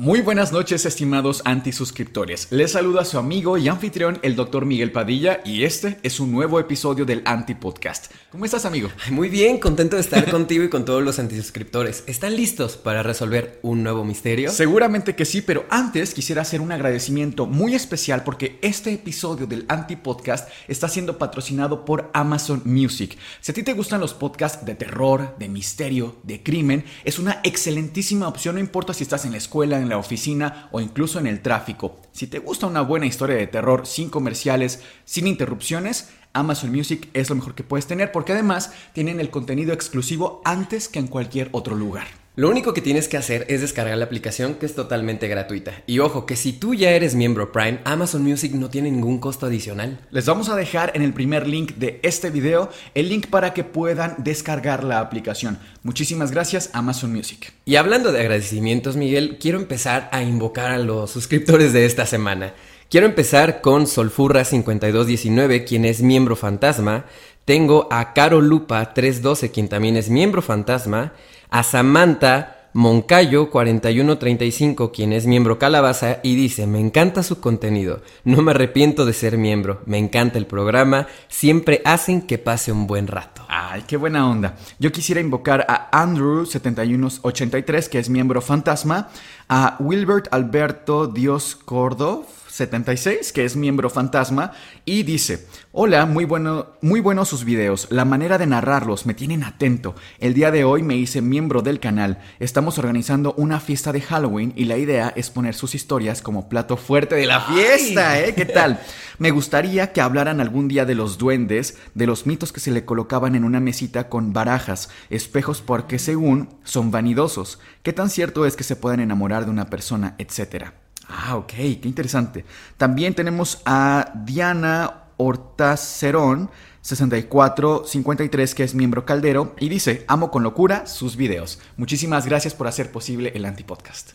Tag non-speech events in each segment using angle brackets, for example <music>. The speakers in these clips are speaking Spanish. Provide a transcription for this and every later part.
Muy buenas noches, estimados antisuscriptores. Les saluda su amigo y anfitrión, el Dr. Miguel Padilla, y este es un nuevo episodio del Anti-Podcast. ¿Cómo estás, amigo? Muy bien, contento de estar <laughs> contigo y con todos los antisuscriptores. ¿Están listos para resolver un nuevo misterio? Seguramente que sí, pero antes quisiera hacer un agradecimiento muy especial porque este episodio del Anti-Podcast está siendo patrocinado por Amazon Music. Si a ti te gustan los podcasts de terror, de misterio, de crimen, es una excelentísima opción, no importa si estás en la escuela, en la oficina o incluso en el tráfico. Si te gusta una buena historia de terror sin comerciales, sin interrupciones, Amazon Music es lo mejor que puedes tener porque además tienen el contenido exclusivo antes que en cualquier otro lugar. Lo único que tienes que hacer es descargar la aplicación que es totalmente gratuita. Y ojo, que si tú ya eres miembro Prime, Amazon Music no tiene ningún costo adicional. Les vamos a dejar en el primer link de este video el link para que puedan descargar la aplicación. Muchísimas gracias Amazon Music. Y hablando de agradecimientos, Miguel, quiero empezar a invocar a los suscriptores de esta semana. Quiero empezar con Solfurra5219, quien es miembro fantasma. Tengo a Caro Lupa 312, quien también es miembro fantasma a Samantha Moncayo 4135, quien es miembro Calabaza, y dice, me encanta su contenido, no me arrepiento de ser miembro, me encanta el programa, siempre hacen que pase un buen rato. Ay, qué buena onda. Yo quisiera invocar a Andrew7183, que es miembro fantasma, a Wilbert Alberto Dios Cordov, 76, que es miembro fantasma, y dice, hola, muy, bueno, muy buenos sus videos, la manera de narrarlos me tienen atento. El día de hoy me hice miembro del canal, estamos organizando una fiesta de Halloween y la idea es poner sus historias como plato fuerte de la fiesta, ¿eh? ¿Qué <laughs> tal? Me gustaría que hablaran algún día de los duendes, de los mitos que se le colocaban en una mesita con barajas, espejos porque según son vanidosos. ¿Qué tan cierto es que se puedan enamorar de una persona, etcétera? Ah, ok, qué interesante. También tenemos a Diana Hortacerón, 6453, que es miembro caldero, y dice, amo con locura sus videos. Muchísimas gracias por hacer posible el Antipodcast.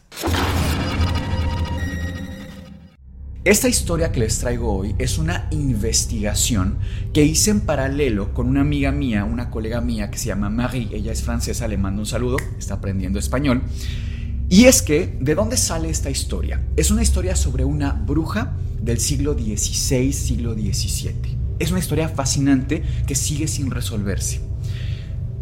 Esta historia que les traigo hoy es una investigación que hice en paralelo con una amiga mía, una colega mía que se llama Marie, ella es francesa, le mando un saludo, está aprendiendo español. Y es que, ¿de dónde sale esta historia? Es una historia sobre una bruja del siglo XVI, siglo XVII. Es una historia fascinante que sigue sin resolverse.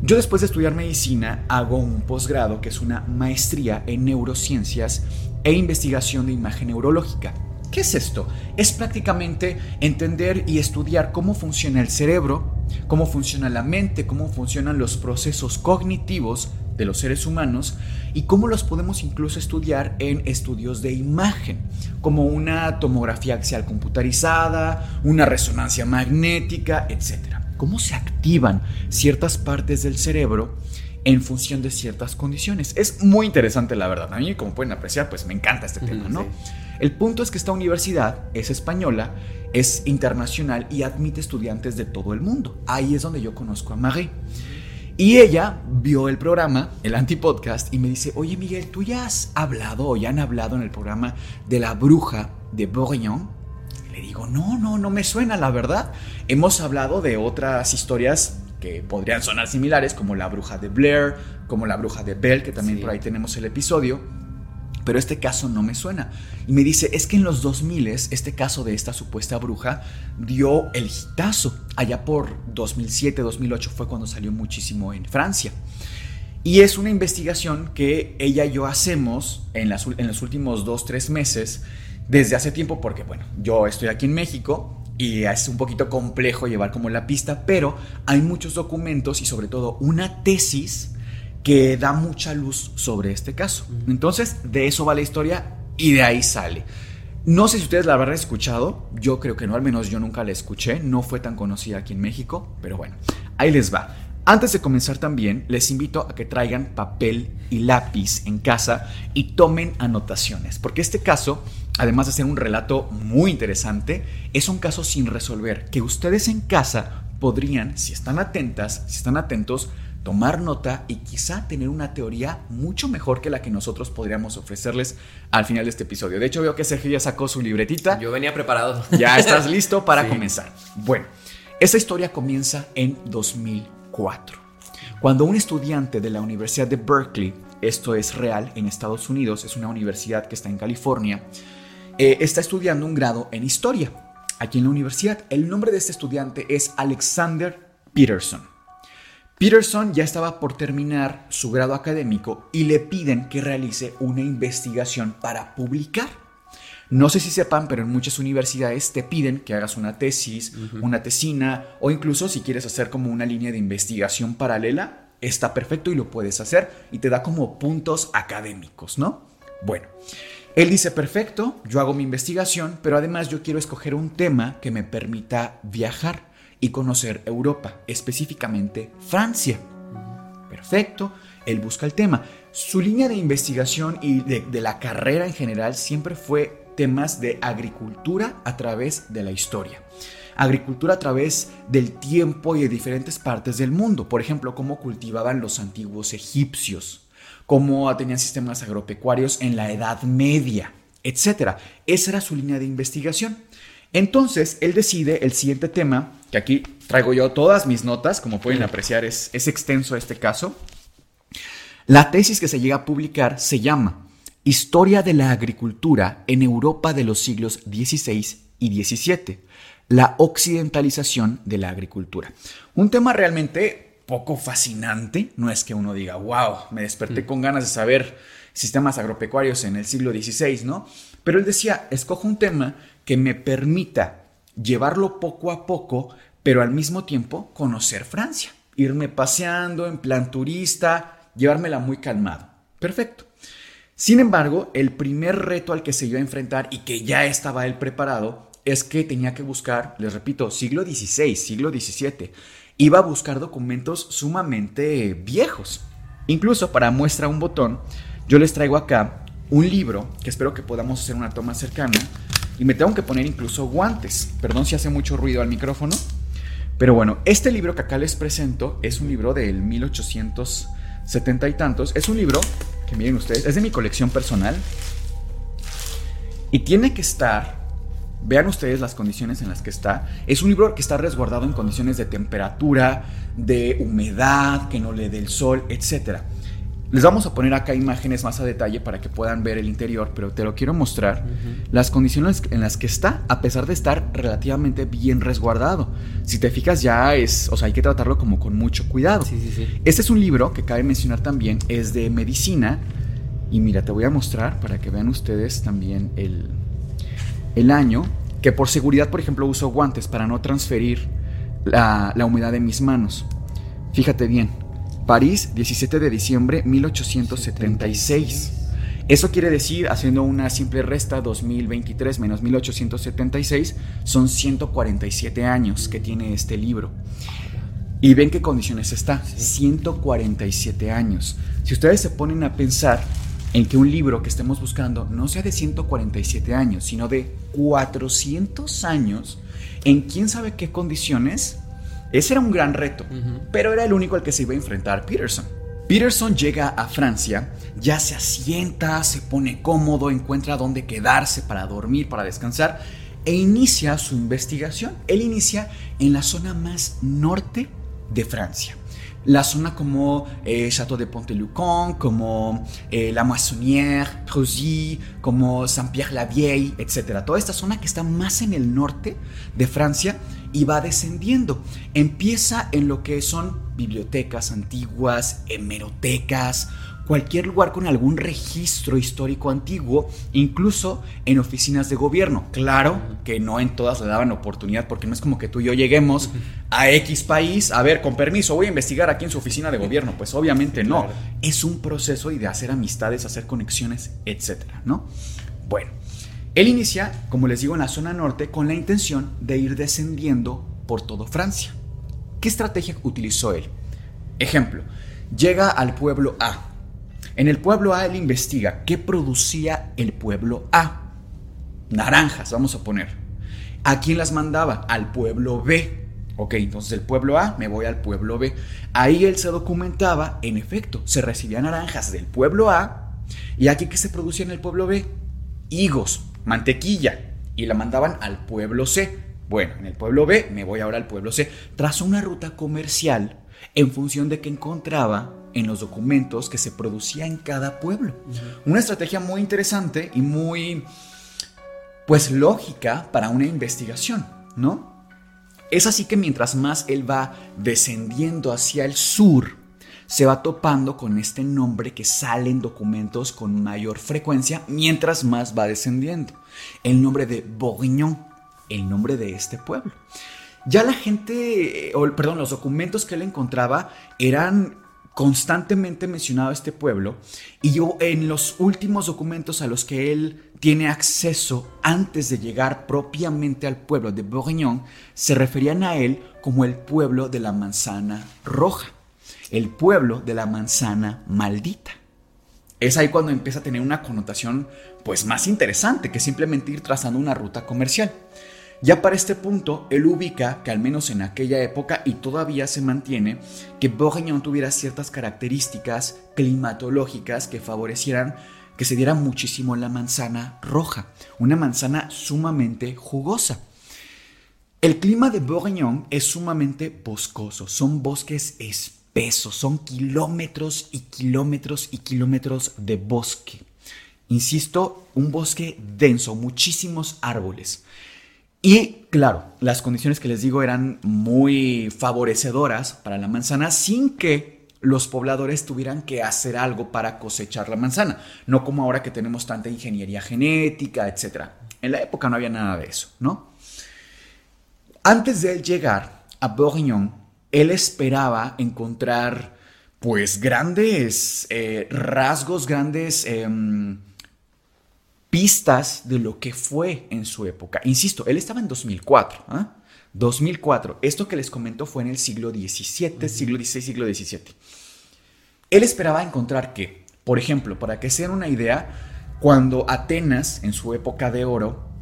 Yo después de estudiar medicina hago un posgrado que es una maestría en neurociencias e investigación de imagen neurológica. ¿Qué es esto? Es prácticamente entender y estudiar cómo funciona el cerebro, cómo funciona la mente, cómo funcionan los procesos cognitivos de los seres humanos y cómo los podemos incluso estudiar en estudios de imagen, como una tomografía axial computarizada, una resonancia magnética, etc. Cómo se activan ciertas partes del cerebro en función de ciertas condiciones. Es muy interesante la verdad. A mí, como pueden apreciar, pues me encanta este tema, ¿no? El punto es que esta universidad es española, es internacional y admite estudiantes de todo el mundo. Ahí es donde yo conozco a Marie. Y ella vio el programa, el antipodcast, y me dice, oye Miguel, ¿tú ya has hablado o ya han hablado en el programa de la bruja de Bourguignon? Le digo, no, no, no me suena, la verdad. Hemos hablado de otras historias que podrían sonar similares, como la bruja de Blair, como la bruja de Bell, que también por ahí tenemos el episodio pero este caso no me suena. Y me dice, es que en los 2000 este caso de esta supuesta bruja dio el hitazo. Allá por 2007, 2008 fue cuando salió muchísimo en Francia. Y es una investigación que ella y yo hacemos en, en los últimos dos, tres meses, desde hace tiempo, porque bueno, yo estoy aquí en México y es un poquito complejo llevar como la pista, pero hay muchos documentos y sobre todo una tesis que da mucha luz sobre este caso. Entonces, de eso va la historia y de ahí sale. No sé si ustedes la habrán escuchado, yo creo que no, al menos yo nunca la escuché, no fue tan conocida aquí en México, pero bueno, ahí les va. Antes de comenzar también, les invito a que traigan papel y lápiz en casa y tomen anotaciones, porque este caso, además de ser un relato muy interesante, es un caso sin resolver, que ustedes en casa podrían, si están atentas, si están atentos, tomar nota y quizá tener una teoría mucho mejor que la que nosotros podríamos ofrecerles al final de este episodio. De hecho, veo que Sergio ya sacó su libretita. Yo venía preparado. <laughs> Ya estás listo para comenzar. Bueno, esta historia comienza en 2004, cuando un estudiante de la Universidad de Berkeley, esto es real en Estados Unidos, es una universidad que está en California, eh, está estudiando un grado en historia. Aquí en la universidad, el nombre de este estudiante es Alexander Peterson. Peterson ya estaba por terminar su grado académico y le piden que realice una investigación para publicar. No sé si sepan, pero en muchas universidades te piden que hagas una tesis, una tesina o incluso si quieres hacer como una línea de investigación paralela, está perfecto y lo puedes hacer y te da como puntos académicos, ¿no? Bueno, él dice, perfecto, yo hago mi investigación, pero además yo quiero escoger un tema que me permita viajar y conocer Europa, específicamente Francia. Perfecto, él busca el tema. Su línea de investigación y de, la carrera en general siempre fue temas de agricultura a través de la historia. Agricultura a través del tiempo y de diferentes partes del mundo. Por ejemplo, cómo cultivaban los antiguos egipcios, cómo tenían sistemas agropecuarios en la Edad Media, etc. Esa era su línea de investigación. Entonces, él decide el siguiente tema, que aquí traigo yo todas mis notas, como pueden apreciar, es, es extenso este caso. La tesis que se llega a publicar se llama Historia de la Agricultura en Europa de los siglos XVI y XVII, la occidentalización de la agricultura. Un tema realmente poco fascinante, no es que uno diga, wow, me desperté mm. con ganas de saber sistemas agropecuarios en el siglo XVI, ¿no? Pero él decía, escojo un tema que me permita llevarlo poco a poco, pero al mismo tiempo conocer Francia, irme paseando en plan turista, llevármela muy calmado. Perfecto. Sin embargo, el primer reto al que se iba a enfrentar y que ya estaba él preparado es que tenía que buscar, les repito, siglo XVI, siglo XVII. Iba a buscar documentos sumamente viejos. Incluso para muestra un botón, yo les traigo acá un libro que espero que podamos hacer una toma cercana y me tengo que poner incluso guantes. Perdón si hace mucho ruido al micrófono. Pero bueno, este libro que acá les presento es un libro del 1870 y tantos. Es un libro que miren ustedes, es de mi colección personal. Y tiene que estar, vean ustedes las condiciones en las que está. Es un libro que está resguardado en condiciones de temperatura, de humedad, que no le dé el sol, etcétera. Les vamos a poner acá imágenes más a detalle para que puedan ver el interior, pero te lo quiero mostrar. Las condiciones en las que está, a pesar de estar relativamente bien resguardado. Si te fijas ya es, o sea, hay que tratarlo como con mucho cuidado. Sí, sí, sí. Este es un libro que cabe mencionar también, es de medicina. Y mira, te voy a mostrar para que vean ustedes también el, el año, que por seguridad, por ejemplo, uso guantes para no transferir la, la humedad de mis manos. Fíjate bien, París, 17 de diciembre 1876. Eso quiere decir, haciendo una simple resta, 2023 menos 1876, son 147 años que tiene este libro. Y ven qué condiciones está, 147 años. Si ustedes se ponen a pensar en que un libro que estemos buscando no sea de 147 años, sino de 400 años, en quién sabe qué condiciones, ese era un gran reto, pero era el único al que se iba a enfrentar Peterson. Peterson llega a Francia, ya se asienta, se pone cómodo, encuentra dónde quedarse para dormir, para descansar, e inicia su investigación. Él inicia en la zona más norte de Francia. La zona como eh, Château de Pont-de-Lucan, como eh, la Moissonnière, Preuilly, como Saint-Pierre-la-Vieille, etc. Toda esta zona que está más en el norte de Francia y va descendiendo. Empieza en lo que son bibliotecas antiguas, hemerotecas, cualquier lugar con algún registro histórico antiguo, incluso en oficinas de gobierno. Claro que no en todas le daban oportunidad, porque no es como que tú y yo lleguemos a X país, a ver, con permiso, voy a investigar aquí en su oficina de gobierno. Pues obviamente no. Es un proceso y de hacer amistades, hacer conexiones, etcétera, ¿no? Bueno. Él inicia, como les digo, en la zona norte con la intención de ir descendiendo por todo Francia. ¿Qué estrategia utilizó él? Ejemplo, llega al pueblo A. En el pueblo A él investiga qué producía el pueblo A. Naranjas, vamos a poner. ¿A quién las mandaba? Al pueblo B. Ok, entonces del pueblo A me voy al pueblo B. Ahí él se documentaba, en efecto, se recibían naranjas del pueblo A. ¿Y aquí qué se producía en el pueblo B? Higos, mantequilla y la mandaban al pueblo C. Bueno, en el pueblo B me voy ahora al pueblo C. Trazó una ruta comercial en función de que encontraba en los documentos que se producía en cada pueblo. Una estrategia muy interesante y muy, pues, lógica para una investigación, ¿no? Es así que mientras más él va descendiendo hacia el sur, se va topando con este nombre que sale en documentos con mayor frecuencia mientras más va descendiendo. El nombre de Bourguignon, el nombre de este pueblo. Ya la gente, o perdón, los documentos que él encontraba eran constantemente mencionado este pueblo y yo en los últimos documentos a los que él tiene acceso antes de llegar propiamente al pueblo de Bourguignon se referían a él como el pueblo de la manzana roja el pueblo de la manzana maldita. Es ahí cuando empieza a tener una connotación pues más interesante que simplemente ir trazando una ruta comercial. Ya para este punto, él ubica que al menos en aquella época y todavía se mantiene que Bourguignon tuviera ciertas características climatológicas que favorecieran que se diera muchísimo la manzana roja, una manzana sumamente jugosa. El clima de Bourguignon es sumamente boscoso, son bosques espesos pesos, son kilómetros y kilómetros y kilómetros de bosque. Insisto, un bosque denso, muchísimos árboles. Y claro, las condiciones que les digo eran muy favorecedoras para la manzana sin que los pobladores tuvieran que hacer algo para cosechar la manzana, no como ahora que tenemos tanta ingeniería genética, etc. En la época no había nada de eso, ¿no? Antes de llegar a Bourguignon, él esperaba encontrar pues grandes eh, rasgos, grandes em, pistas de lo que fue en su época. Insisto, él estaba en 2004. 2004. ¿ah? Esto que les comento fue en el siglo XVII, siglo XVI, siglo XVII. Él esperaba encontrar que, por ejemplo, para que se den una idea, cuando Atenas, en su época de oro,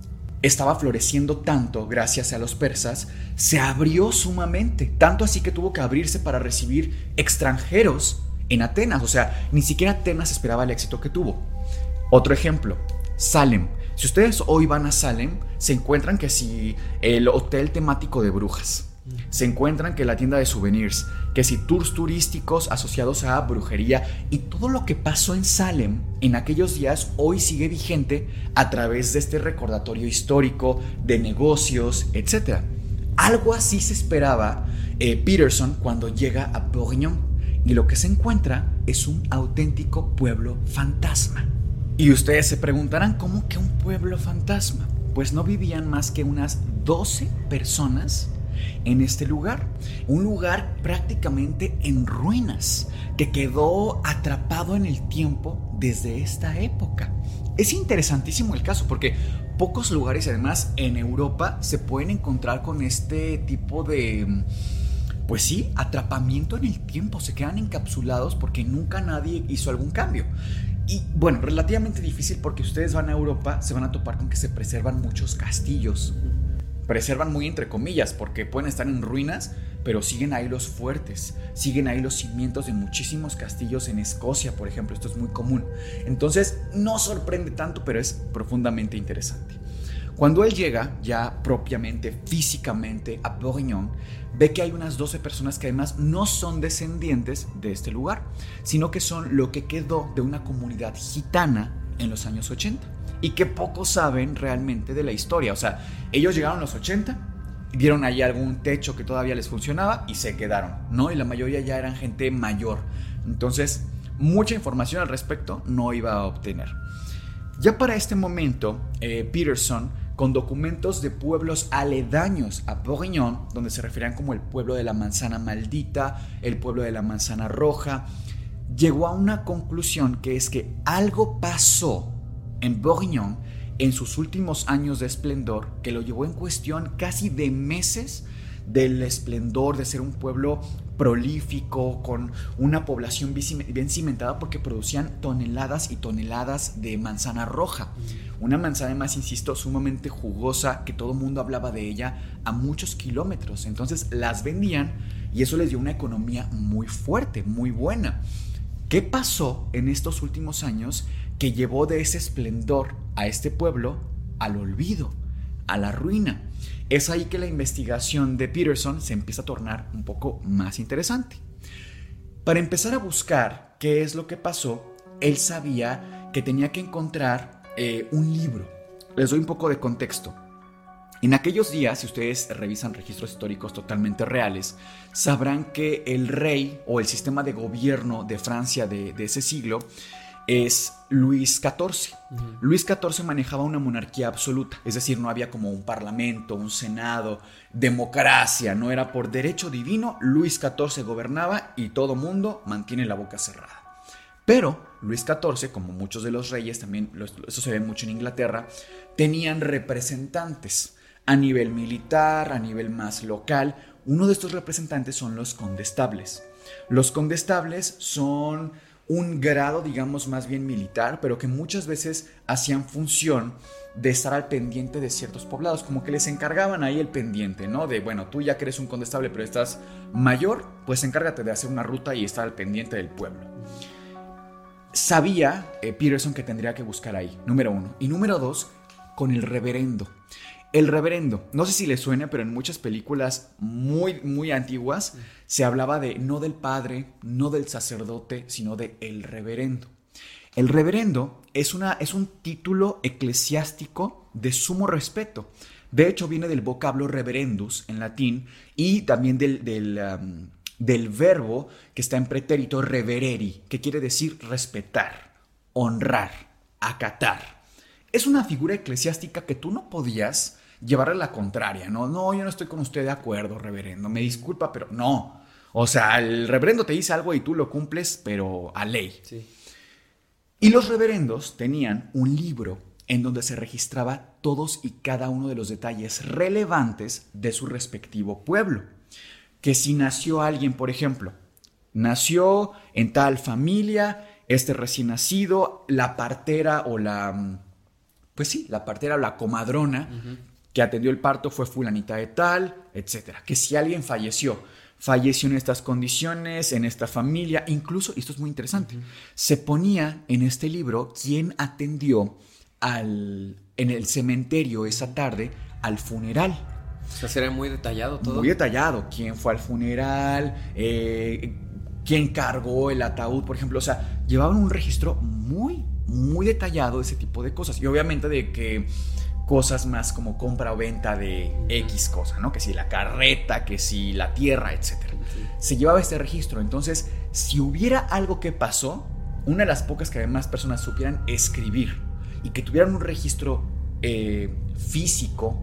estaba floreciendo tanto gracias a los persas, se abrió sumamente, tanto así que tuvo que abrirse para recibir extranjeros en Atenas, o sea, ni siquiera Atenas esperaba el éxito que tuvo. Otro ejemplo, Salem. Si ustedes hoy van a Salem, se encuentran que si el hotel temático de brujas, se encuentran que la tienda de souvenirs, que si tours turísticos asociados a brujería y todo lo que pasó en Salem en aquellos días hoy sigue vigente a través de este recordatorio histórico de negocios, etc. Algo así se esperaba eh, Peterson cuando llega a Bourguignon y lo que se encuentra es un auténtico pueblo fantasma. Y ustedes se preguntarán, ¿cómo que un pueblo fantasma? Pues no vivían más que unas 12 personas en este lugar. Un lugar prácticamente en ruinas que quedó atrapado en el tiempo desde esta época. Es interesantísimo el caso porque pocos lugares además en Europa se pueden encontrar con este tipo de pues sí, atrapamiento en el tiempo, se quedan encapsulados porque nunca nadie hizo algún cambio. Y bueno, relativamente difícil porque ustedes van a Europa, se van a topar con que se preservan muchos castillos, preservan muy entre comillas, porque pueden estar en ruinas, pero siguen ahí los fuertes, siguen ahí los cimientos de muchísimos castillos en Escocia, por ejemplo, esto es muy común. Entonces, no sorprende tanto, pero es profundamente interesante. Cuando él llega ya propiamente, físicamente, a Bourguignon, ve que hay unas 12 personas que además no son descendientes de este lugar, sino que son lo que quedó de una comunidad gitana en los años 80 y que pocos saben realmente de la historia. O sea, ellos llegaron a los 80, vieron ahí algún techo que todavía les funcionaba y se quedaron, ¿no? Y la mayoría ya eran gente mayor. Entonces, mucha información al respecto no iba a obtener. Ya para este momento, eh, Peterson, con documentos de pueblos aledaños a Bourguignon, donde se referían como el pueblo de la manzana maldita, el pueblo de la manzana roja, llegó a una conclusión que es que algo pasó en Bourguignon en sus últimos años de esplendor, que lo llevó en cuestión casi de meses del esplendor de ser un pueblo prolífico, con una población bien cimentada porque producían toneladas y toneladas de manzana roja. Una manzana, más insisto, sumamente jugosa, que todo el mundo hablaba de ella a muchos kilómetros. Entonces las vendían y eso les dio una economía muy fuerte, muy buena. ¿Qué pasó en estos últimos años que llevó de ese esplendor a este pueblo al olvido, a la ruina? Es ahí que la investigación de Peterson se empieza a tornar un poco más interesante. Para empezar a buscar qué es lo que pasó, él sabía que tenía que encontrar eh, un libro. Les doy un poco de contexto. En aquellos días, si ustedes revisan registros históricos totalmente reales, sabrán que el rey o el sistema de gobierno de Francia de, ese siglo es Luis XIV. Luis XIV manejaba una monarquía absoluta, es decir, no había como un parlamento, un senado, democracia, no era por derecho divino, Luis XIV gobernaba y todo mundo mantiene la boca cerrada. Pero Luis XIV, como muchos de los reyes, también eso se ve mucho en Inglaterra, tenían representantes a nivel militar, a nivel más local. Uno de estos representantes son los condestables. Los condestables son un grado, digamos, más bien militar, pero que muchas veces hacían función de estar al pendiente de ciertos poblados, como que les encargaban ahí el pendiente, ¿no? De, bueno, tú ya que eres un condestable, pero estás mayor, pues encárgate de hacer una ruta y estar al pendiente del pueblo. Sabía eh, Peterson que tendría que buscar ahí, número uno. Y número dos, con el reverendo. El reverendo, no sé si le suena, pero en muchas películas muy, muy antiguas se hablaba de no del padre, no del sacerdote, sino de el reverendo. El reverendo es, una, es un título eclesiástico de sumo respeto. De hecho, viene del vocablo reverendus en latín y también del, del, um, del verbo que está en pretérito revereri, que quiere decir respetar, honrar, acatar. Es una figura eclesiástica que tú no podías llevarle la contraria, ¿no? No, yo no estoy con usted de acuerdo, reverendo, me disculpa, pero no. O sea, el reverendo te dice algo y tú lo cumples, pero a ley. Sí. Y los reverendos tenían un libro en donde se registraba todos y cada uno de los detalles relevantes de su respectivo pueblo. Que si nació alguien, por ejemplo, nació en tal familia, este recién nacido, la partera o la, pues sí, la partera o la comadrona que atendió el parto fue fulanita de tal, etcétera. Que si alguien falleció, falleció en estas condiciones, en esta familia, incluso, y esto es muy interesante, se ponía en este libro quién atendió al, en el cementerio esa tarde al funeral. O sea, será muy detallado todo. Muy detallado, quién fue al funeral, eh, quién cargó el ataúd, por ejemplo. O sea, llevaban un registro muy, muy detallado de ese tipo de cosas. Y obviamente de que cosas más como compra o venta de X cosa, ¿no? Que si la carreta, que si la tierra, etc. Se llevaba este registro. Entonces, si hubiera algo que pasó, una de las pocas que además personas supieran escribir y que tuvieran un registro eh, físico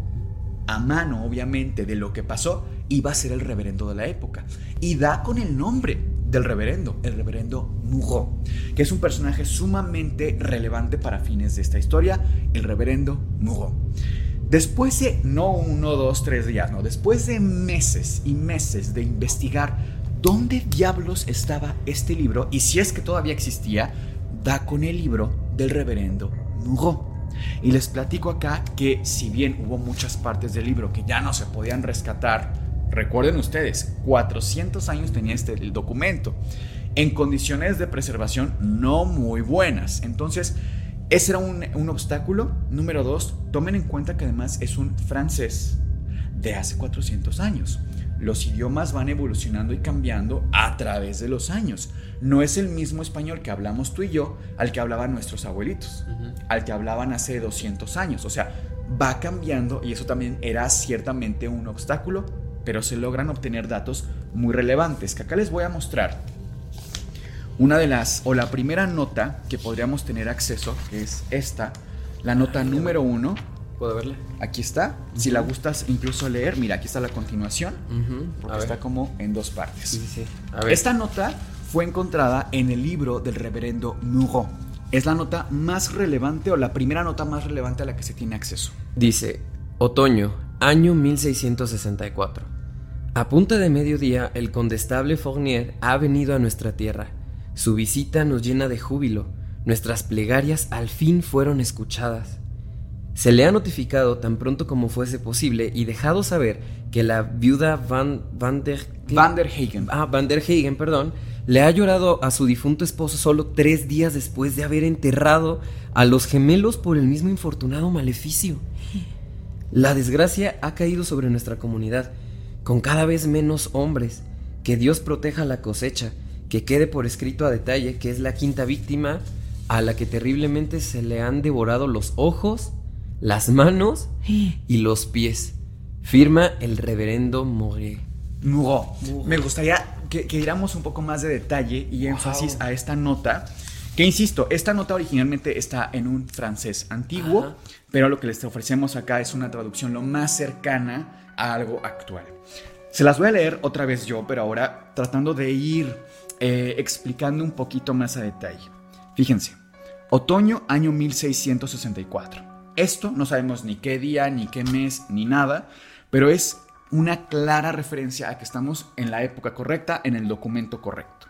a mano, obviamente, de lo que pasó, iba a ser el reverendo de la época. Y da con el nombre del reverendo, el reverendo Muro, que es un personaje sumamente relevante para fines de esta historia, el reverendo Muro. Después de, no uno, dos, tres días, no, después de meses y meses de investigar dónde diablos estaba este libro y si es que todavía existía, da con el libro del reverendo Muro. Y les platico acá que si bien hubo muchas partes del libro que ya no se podían rescatar, recuerden ustedes, 400 años tenía este el documento, en condiciones de preservación no muy buenas. Entonces, ese era un, un obstáculo. Número dos, tomen en cuenta que además es un francés de hace 400 años los idiomas van evolucionando y cambiando a través de los años. No es el mismo español que hablamos tú y yo al que hablaban nuestros abuelitos, al que hablaban hace 200 años. O sea, va cambiando y eso también era ciertamente un obstáculo, pero se logran obtener datos muy relevantes que acá les voy a mostrar. Una de las, o la primera nota que podríamos tener acceso, que es esta, la nota número uno, ¿Puedo verla? Aquí está. Si la gustas incluso leer, mira, aquí está la continuación. Porque está como en dos partes. Esta nota fue encontrada en el libro del reverendo Muro. es la nota más relevante o la primera nota más relevante a la que se tiene acceso. Dice, otoño, año 1664. A punta de mediodía, el condestable Fournier ha venido a nuestra tierra. Su visita nos llena de júbilo. Nuestras plegarias al fin fueron escuchadas. Se le ha notificado tan pronto como fuese posible y dejado saber que la viuda Van, Van der... Van der Hagen. Ah, Van der Hagen, perdón, le ha llorado a su difunto esposo solo tres días después de haber enterrado a los gemelos por el mismo infortunado maleficio. La desgracia ha caído sobre nuestra comunidad, con cada vez menos hombres. Que Dios proteja la cosecha, que quede por escrito a detalle que es la quinta víctima a la que terriblemente se le han devorado los ojos, las manos y los pies. Firma el reverendo Moret. Muro. Me gustaría que, que diéramos un poco más de detalle y énfasis a esta nota. Que insisto, esta nota originalmente está en un francés antiguo, Ajá. pero lo que les ofrecemos acá es una traducción lo más cercana algo actual. Se las voy a leer otra vez yo, pero ahora tratando de ir eh, explicando un poquito más a detalle. Fíjense, otoño año 1664. Esto no sabemos ni qué día, ni qué mes, ni nada, pero es una clara referencia a que estamos en la época correcta, en el documento correcto.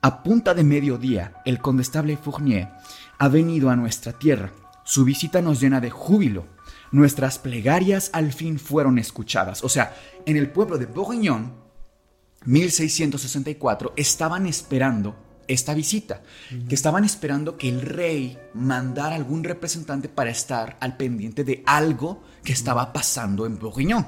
A punta de mediodía, el condestable Fournier ha venido a nuestra tierra. Su visita nos llena de júbilo. Nuestras plegarias al fin fueron escuchadas. O sea, en el pueblo de Bourguignon, 1664, estaban esperando esta visita, que estaban esperando que el rey mandara algún representante para estar al pendiente de algo que estaba pasando en Bourguignon.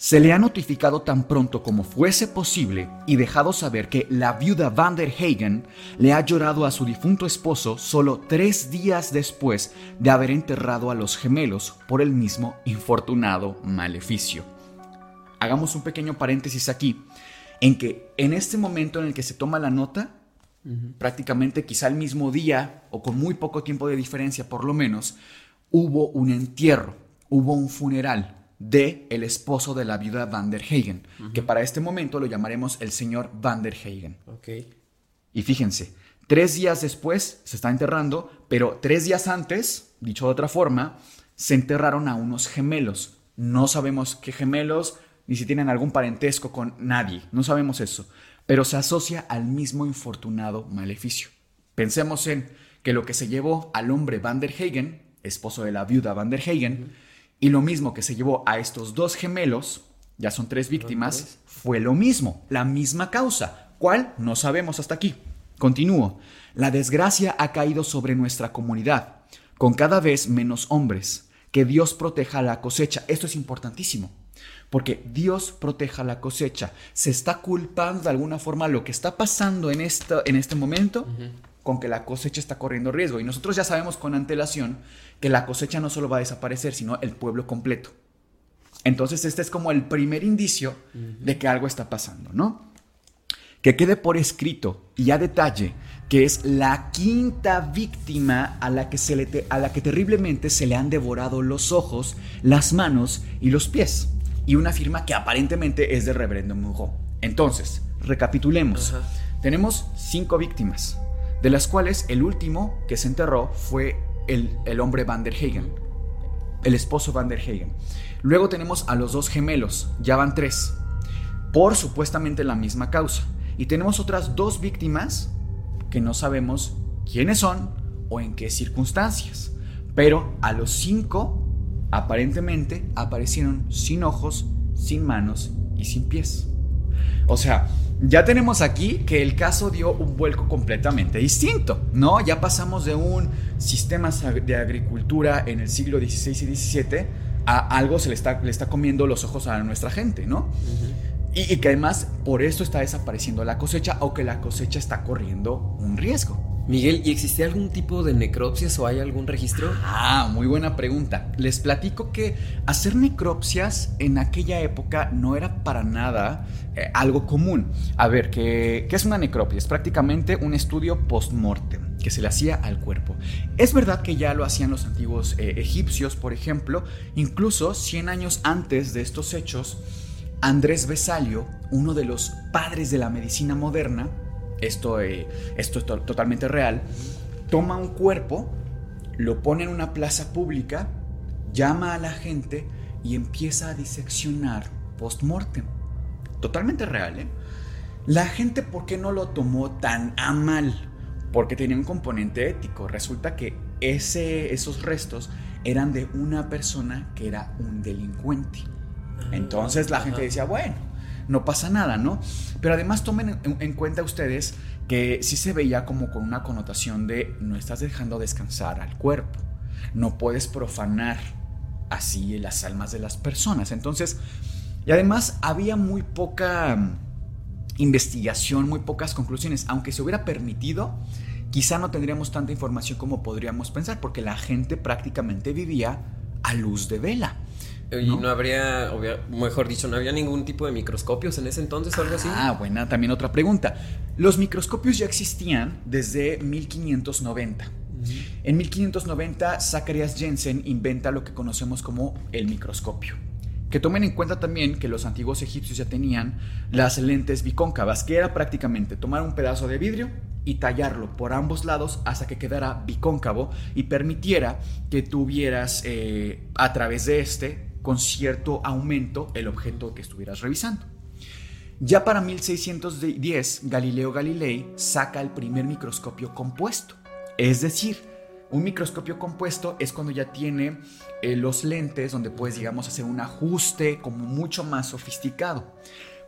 Se le ha notificado tan pronto como fuese posible y dejado saber que la viuda Van der Hagen le ha llorado a su difunto esposo solo tres días después de haber enterrado a los gemelos por el mismo infortunado maleficio. Hagamos un pequeño paréntesis aquí, en que en este momento en el que se toma la nota, prácticamente quizá el mismo día o con muy poco tiempo de diferencia por lo menos, hubo un entierro, hubo un funeral de el esposo de la viuda Van der Hagen, que para este momento lo llamaremos el señor Van der Hagen. Ok. Y fíjense, tres días después se está enterrando, pero tres días antes, dicho de otra forma, se enterraron a unos gemelos. No sabemos qué gemelos, ni si tienen algún parentesco con nadie, no sabemos eso, pero se asocia al mismo infortunado maleficio. Pensemos en que lo que se llevó al hombre Van der Hagen, esposo de la viuda Van der Hagen, y lo mismo que se llevó a estos dos gemelos, ya son tres víctimas, fue lo mismo, la misma causa. ¿Cuál? No sabemos hasta aquí. Continúo. La desgracia ha caído sobre nuestra comunidad, con cada vez menos hombres. Que Dios proteja la cosecha. Esto es importantísimo. Porque Dios proteja la cosecha. Se está culpando de alguna forma lo que está pasando en, esta, en este momento con que la cosecha está corriendo riesgo. Y nosotros ya sabemos con antelación que la cosecha no solo va a desaparecer, sino el pueblo completo. Entonces este es como el primer indicio de que algo está pasando, ¿no? Que quede por escrito y a detalle que es la quinta víctima a la que, se le te- a la que terriblemente se le han devorado los ojos, las manos y los pies. Y una firma que aparentemente es de Reverendo Muro. Entonces, recapitulemos. Tenemos cinco víctimas, de las cuales el último que se enterró fue el, hombre Van der Hagen, el esposo Van der Hagen. Luego tenemos a los dos gemelos, ya van tres, por supuestamente la misma causa. Y tenemos otras dos víctimas que no sabemos quiénes son o en qué circunstancias. Pero a los cinco, aparentemente, aparecieron sin ojos, sin manos y sin pies. O sea, ya tenemos aquí que el caso dio un vuelco completamente distinto, ¿no? Ya pasamos de un sistema de agricultura en el siglo XVI y XVII a algo se le está, le está comiendo los ojos a nuestra gente, ¿no? y, y que además por esto está desapareciendo la cosecha o que la cosecha está corriendo un riesgo. Miguel, ¿y existe algún tipo de necropsias o hay algún registro? Ah, muy buena pregunta. Les platico que hacer necropsias en aquella época no era para nada eh, algo común. A ver, ¿qué, qué es una necropsia? Es prácticamente un estudio post-mortem que se le hacía al cuerpo. Es verdad que ya lo hacían los antiguos eh, egipcios, por ejemplo, incluso 100 años antes de estos hechos, Andrés Besalio, uno de los padres de la medicina moderna, esto, eh, esto es to- totalmente real, toma un cuerpo, lo pone en una plaza pública, llama a la gente y empieza a diseccionar post-mortem. Totalmente real, ¿eh? La gente, ¿por qué no lo tomó tan a mal? Porque tenía un componente ético. Resulta que ese, esos restos eran de una persona que era un delincuente. Ah, Entonces la gente decía, bueno, no pasa nada, ¿no? Pero además tomen en, cuenta ustedes que sí se veía como con una connotación de no estás dejando descansar al cuerpo, no puedes profanar así las almas de las personas. Entonces, y además había muy poca mm, investigación, muy pocas conclusiones, aunque se hubiera permitido, quizá no tendríamos tanta información como podríamos pensar, porque la gente prácticamente vivía a luz de vela. Y ¿no? habría, mejor dicho, no había ningún tipo de microscopios en ese entonces o algo así. Ah, buena, también otra pregunta. Los microscopios ya existían desde 1590. En 1590, Zacharias Jensen inventa lo que conocemos como el microscopio. Que tomen en cuenta también que los antiguos egipcios ya tenían las lentes bicóncavas, que era prácticamente tomar un pedazo de vidrio y tallarlo por ambos lados hasta que quedara bicóncavo y permitiera que tuvieras eh, a través de este con cierto aumento el objeto que estuvieras revisando. Ya para 1610, Galileo Galilei saca el primer microscopio compuesto. Es decir, un microscopio compuesto es cuando ya tiene eh, los lentes donde puedes, digamos, hacer un ajuste como mucho más sofisticado.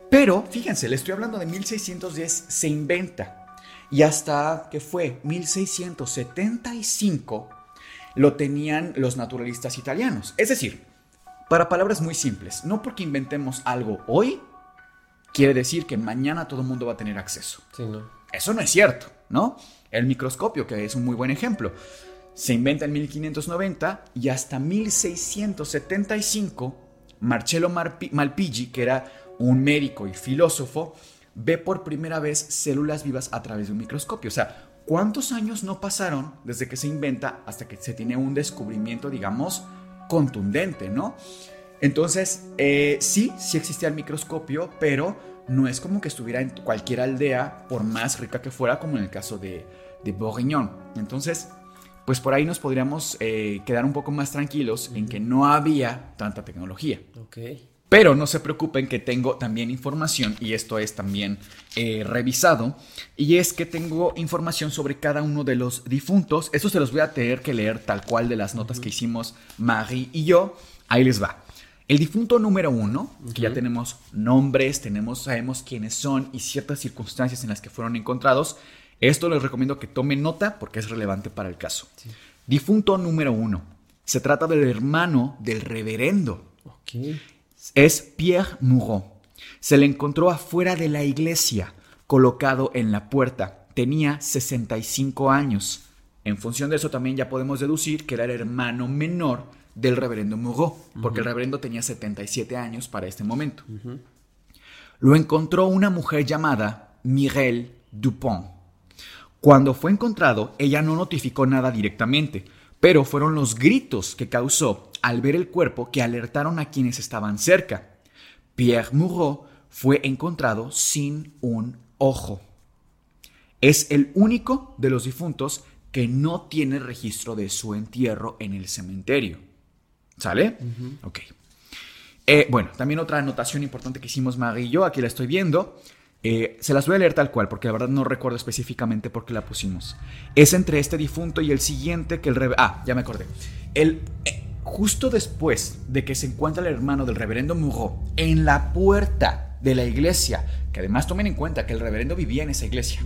Pero, fíjense, le estoy hablando de 1610, se inventa y hasta que fue 1675 lo tenían los naturalistas italianos. Es decir, para palabras muy simples, no porque inventemos algo hoy, quiere decir que mañana todo el mundo va a tener acceso. Eso no es cierto, ¿no? El microscopio, que es un muy buen ejemplo, se inventa en 1590 y hasta 1675 Marcello Malpighi, que era un médico y filósofo, ve por primera vez células vivas a través de un microscopio. O sea, ¿cuántos años no pasaron desde que se inventa hasta que se tiene un descubrimiento, digamos, contundente, ¿no? Entonces, eh, sí, sí existía el microscopio, pero no es como que estuviera en cualquier aldea, por más rica que fuera, como en el caso de, de Bourguignon. Entonces, pues por ahí nos podríamos eh, quedar un poco más tranquilos en que no había tanta tecnología. Okay. Pero no se preocupen que tengo también información y esto es también eh, revisado. Y es que tengo información sobre cada uno de los difuntos. Eso se los voy a tener que leer tal cual de las notas que hicimos Marie y yo. Ahí les va. El difunto número uno, que ya tenemos nombres, tenemos, sabemos quiénes son y ciertas circunstancias en las que fueron encontrados. Esto les recomiendo que tomen nota porque es relevante para el caso. Difunto número uno. Se trata del hermano del reverendo. Okay es Pierre Mouron. Se le encontró afuera de la iglesia, colocado en la puerta. Tenía 65 años. En función de eso también ya podemos deducir que era el hermano menor del reverendo Mouron, porque el reverendo tenía 77 años para este momento. Lo encontró una mujer llamada Mireille Dupont. Cuando fue encontrado, ella no notificó nada directamente, pero fueron los gritos que causó al ver el cuerpo que alertaron a quienes estaban cerca. Pierre Moureau fue encontrado sin un ojo. Es el único de los difuntos que no tiene registro de su entierro en el cementerio. ¿Sale? Ok. Eh, bueno, también otra anotación importante que hicimos Marie y yo, aquí la estoy viendo. Eh, se las voy a leer tal cual, porque la verdad no recuerdo específicamente por qué la pusimos. Es entre este difunto y el siguiente que el... Ah, ya me acordé. El, eh, justo después de que se encuentra el hermano del reverendo Murro en la puerta de la iglesia, que además tomen en cuenta que el reverendo vivía en esa iglesia,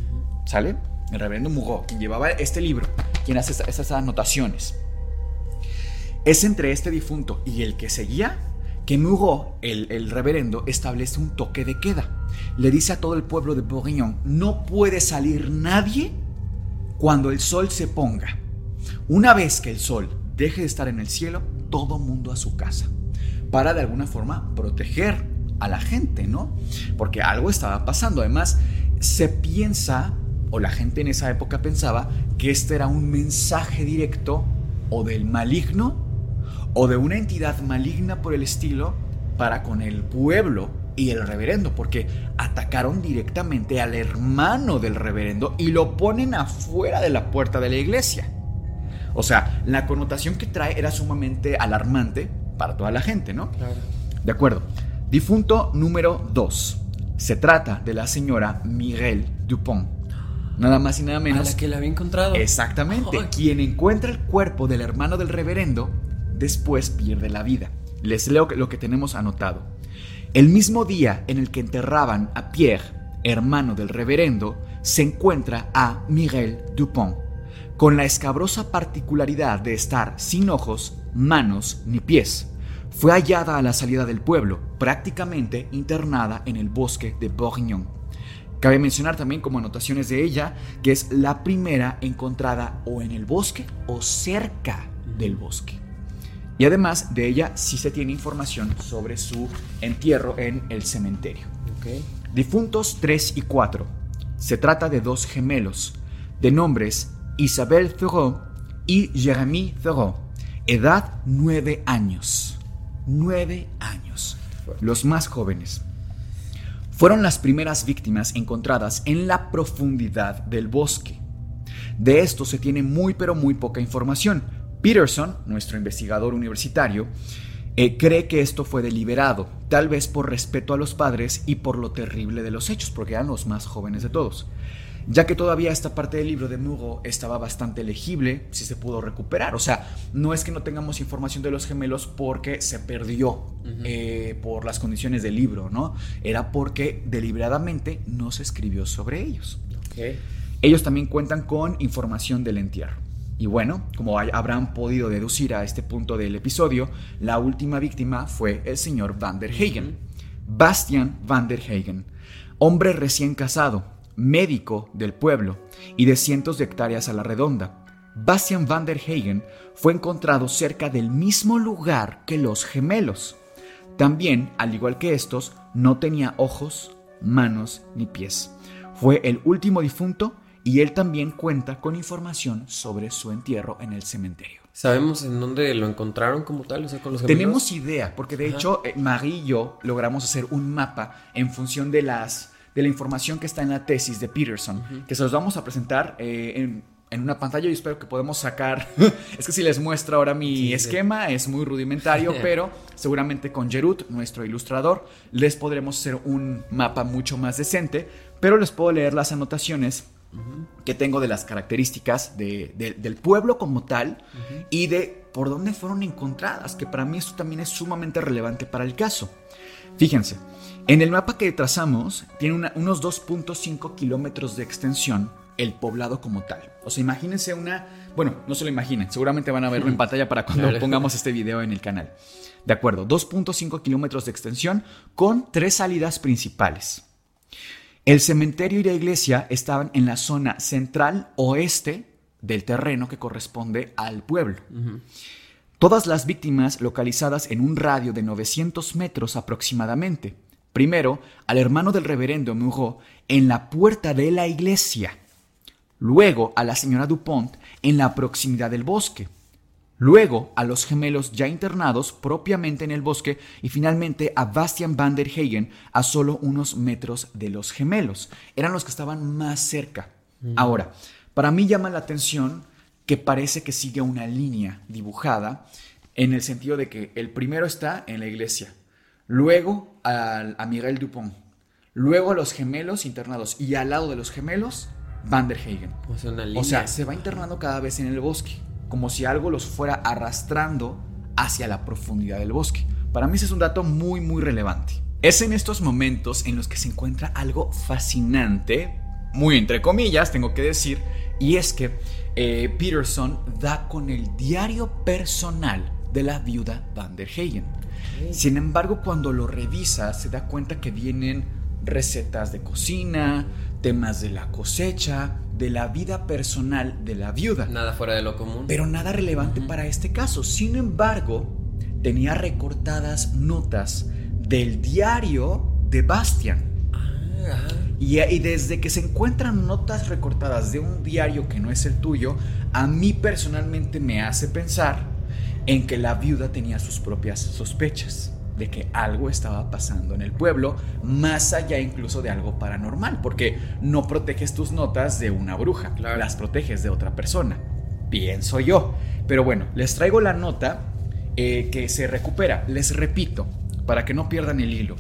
¿sale? El reverendo Murro, quien llevaba este libro, quien hace esas anotaciones. Es entre este difunto y el que seguía que Murro, el, el, reverendo, establece un toque de queda. Le dice a todo el pueblo de Bourguignon, no puede salir nadie cuando el sol se ponga. Una vez que el sol deje de estar en el cielo, todo mundo a su casa, para de alguna forma proteger a la gente, ¿no? Porque algo estaba pasando. Además, se piensa, o la gente en esa época pensaba, que este era un mensaje directo o del maligno o de una entidad maligna por el estilo para con el pueblo y el reverendo, porque atacaron directamente al hermano del reverendo y lo ponen afuera de la puerta de la iglesia. O sea, la connotación que trae era sumamente alarmante para toda la gente, ¿no? Claro. De acuerdo. Difunto número 2. Se trata de la señora Miguel Dupont. Nada más y nada menos. A la que la había encontrado. Exactamente. Quien encuentra el cuerpo del hermano del reverendo, después pierde la vida. Les leo lo que tenemos anotado. El mismo día en el que enterraban a Pierre, hermano del reverendo, se encuentra a Miguel Dupont, con la escabrosa particularidad de estar sin ojos, manos ni pies. Fue hallada a la salida del pueblo, prácticamente internada en el bosque de Bourguignon. Cabe mencionar también como anotaciones de ella que es la primera encontrada o en el bosque o cerca del bosque. Y además de ella sí se tiene información sobre su entierro en el cementerio. Difuntos 3 y 4. Se trata de dos gemelos, de nombres Isabelle Thoreau y Jérémy Thoreau. Edad 9 años. 9 años. Los más jóvenes. Fueron las primeras víctimas encontradas en la profundidad del bosque. De esto se tiene muy pero muy poca información, Peterson, nuestro investigador universitario, eh, cree que esto fue deliberado, tal vez por respeto a los padres y por lo terrible de los hechos, porque eran los más jóvenes de todos. Ya que todavía esta parte del libro de Mugo estaba bastante legible, si se pudo recuperar. O sea, no es que no tengamos información de los gemelos porque se perdió eh, por las condiciones del libro, ¿no? Era porque deliberadamente no se escribió sobre ellos. Ellos también cuentan con información del entierro. Y bueno, como habrán podido deducir a este punto del episodio, la última víctima fue el señor Van der Hagen. Bastian Van der Hagen, hombre recién casado, médico del pueblo y de cientos de hectáreas a la redonda. Bastian Van der Hagen fue encontrado cerca del mismo lugar que los gemelos. También, al igual que estos, no tenía ojos, manos ni pies. Fue el último difunto y él también cuenta con información sobre su entierro en el cementerio. ¿Sabemos en dónde lo encontraron como tal? O sea, con los Tenemos idea, porque de hecho eh, Marie y yo logramos hacer un mapa en función de las de la información que está en la tesis de Peterson, que se los vamos a presentar eh, en, en, una pantalla y espero que podamos sacar. <laughs> es que si les muestro ahora mi esquema, es muy rudimentario, <laughs> pero seguramente con Jerut, nuestro ilustrador, les podremos hacer un mapa mucho más decente, pero les puedo leer las anotaciones que tengo de las características del pueblo como tal y de por dónde fueron encontradas, que para mí esto también es sumamente relevante para el caso. Fíjense, en el mapa que trazamos tiene unos 2.5 kilómetros de extensión el poblado como tal. O sea, imagínense una... Bueno, no se lo imaginen, seguramente van a verlo en pantalla para cuando pongamos este video en el canal. De acuerdo, 2.5 kilómetros de extensión con tres salidas principales. El cementerio y la iglesia estaban en la zona central oeste del terreno que corresponde al pueblo. Todas las víctimas localizadas en un radio de 900 metros aproximadamente. Primero, al hermano del reverendo Muro en la puerta de la iglesia. Luego, a la señora Dupont en la proximidad del bosque. Luego a los gemelos ya internados propiamente en el bosque y finalmente a Bastian van der Hagen a solo unos metros de los gemelos. Eran los que estaban más cerca. Mm. Ahora, para mí llama la atención que parece que sigue una línea dibujada en el sentido de que el primero está en la iglesia, luego a, Miguel Dupont, luego a los gemelos internados y al lado de los gemelos Van der Hagen. o sea, se va internando cada vez en el bosque como si algo los fuera arrastrando hacia la profundidad del bosque. Para mí ese es un dato muy muy relevante. Es en estos momentos en los que se encuentra algo fascinante, muy entre comillas, tengo que decir, y es que eh, Peterson da con el diario personal de la viuda Van der Hagen. Sin embargo, cuando lo revisa, se da cuenta que vienen recetas de cocina, temas de la cosecha, de la vida personal de la viuda. Nada fuera de lo común. Pero nada relevante para este caso. Sin embargo, tenía recortadas notas del diario de Bastian. Ah, y, y, desde que se encuentran notas recortadas de un diario que no es el tuyo, a mí personalmente me hace pensar en que la viuda tenía sus propias sospechas. de que algo estaba pasando en el pueblo, más allá incluso de algo paranormal, porque no proteges tus notas de una bruja, las proteges de otra persona, pienso yo. Pero bueno, les traigo la nota eh, que se recupera, les repito, para que no pierdan el hilo.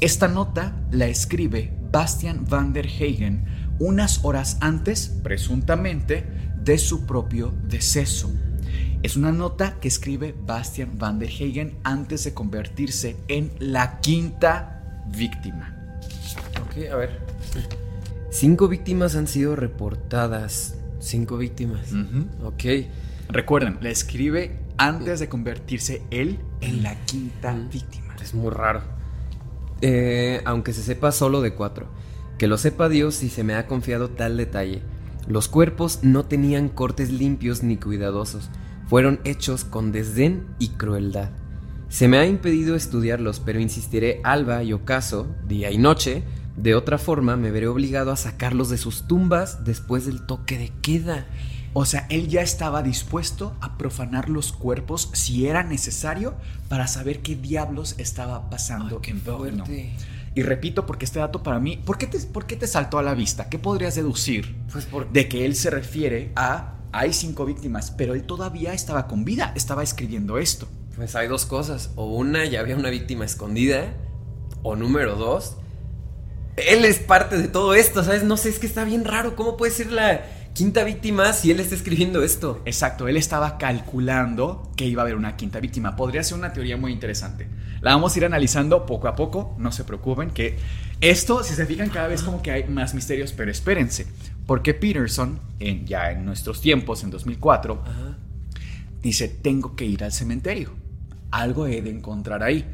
Esta nota la escribe Bastian van der Hagen unas horas antes, presuntamente, de su propio deceso. Es una nota que escribe Bastian van der Hagen antes de convertirse en la quinta víctima. Ok, a ver. Cinco víctimas han sido reportadas. Cinco víctimas. Ok. Recuerden, la escribe antes de convertirse él en la quinta víctima. Es muy raro. Eh, aunque se sepa solo de cuatro. Que lo sepa Dios si se me ha confiado tal detalle. Los cuerpos no tenían cortes limpios ni cuidadosos, fueron hechos con desdén y crueldad. Se me ha impedido estudiarlos, pero insistiré alba y ocaso, día y noche, de otra forma me veré obligado a sacarlos de sus tumbas después del toque de queda. O sea, él ya estaba dispuesto a profanar los cuerpos si era necesario para saber qué diablos estaba pasando qué fuerte. Y repito, porque este dato para mí, ¿por qué, te, ¿por qué te saltó a la vista? ¿Qué podrías deducir? Pues por... De que él se refiere a, hay cinco víctimas, pero él todavía estaba con vida, estaba escribiendo esto. Pues hay dos cosas, o una, ya había una víctima escondida, o número dos, él es parte de todo esto, ¿sabes? No sé, es que está bien raro, ¿cómo puede ser la quinta víctima si él está escribiendo esto? Exacto, él estaba calculando que iba a haber una quinta víctima. Podría ser una teoría muy interesante. La vamos a ir analizando poco a poco, no se preocupen, que esto, si se fijan, cada vez como que hay más misterios, pero espérense, porque Peterson, en, ya en nuestros tiempos, en 2004, dice, tengo que ir al cementerio, algo he de encontrar ahí.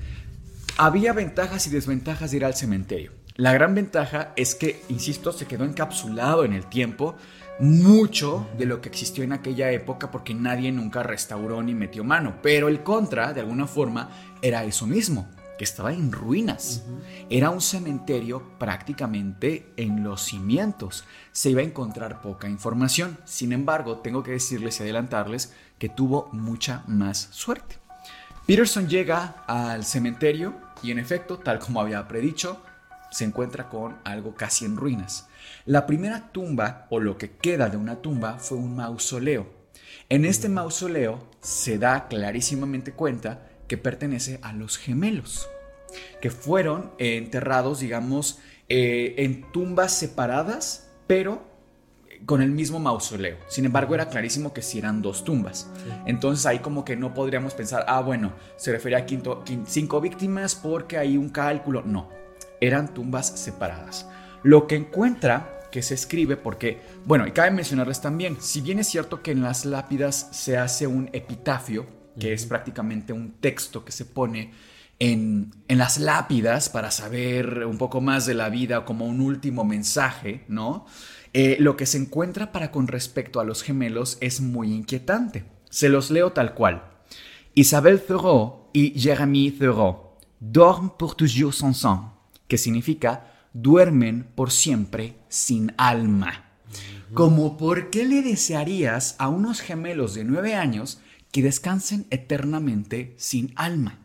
Había ventajas y desventajas de ir al cementerio. La gran ventaja es que, insisto, se quedó encapsulado en el tiempo mucho de lo que existió en aquella época porque nadie nunca restauró ni metió mano. Pero el contra, de alguna forma, era eso mismo, que estaba en ruinas. Era un cementerio prácticamente en los cimientos. Se iba a encontrar poca información. Sin embargo, tengo que decirles y adelantarles que tuvo mucha más suerte. Peterson llega al cementerio y en efecto, tal como había predicho, se encuentra con algo casi en ruinas. La primera tumba, o lo que queda de una tumba, fue un mausoleo. En este mausoleo se da clarísimamente cuenta que pertenece a los gemelos, que fueron enterrados, digamos, eh, en tumbas separadas, pero con el mismo mausoleo. Sin embargo, era clarísimo que si eran dos tumbas. Entonces ahí como que no podríamos pensar, ah, bueno, se refiere a cinco víctimas porque hay un cálculo. No, eran tumbas separadas. Lo que encuentra que se escribe porque, bueno, y cabe mencionarles también, si bien es cierto que en las lápidas se hace un epitafio, que es prácticamente un texto que se pone en, las lápidas para saber un poco más de la vida como un último mensaje, ¿no? Eh, lo que se encuentra para con respecto a los gemelos es muy inquietante. Se los leo tal cual. Isabelle Thoreau y Jérémy Thoreau dorment pour toujours sans sang, que significa duermen por siempre sin alma. Como por qué le desearías a unos gemelos de nueve años que descansen eternamente sin alma.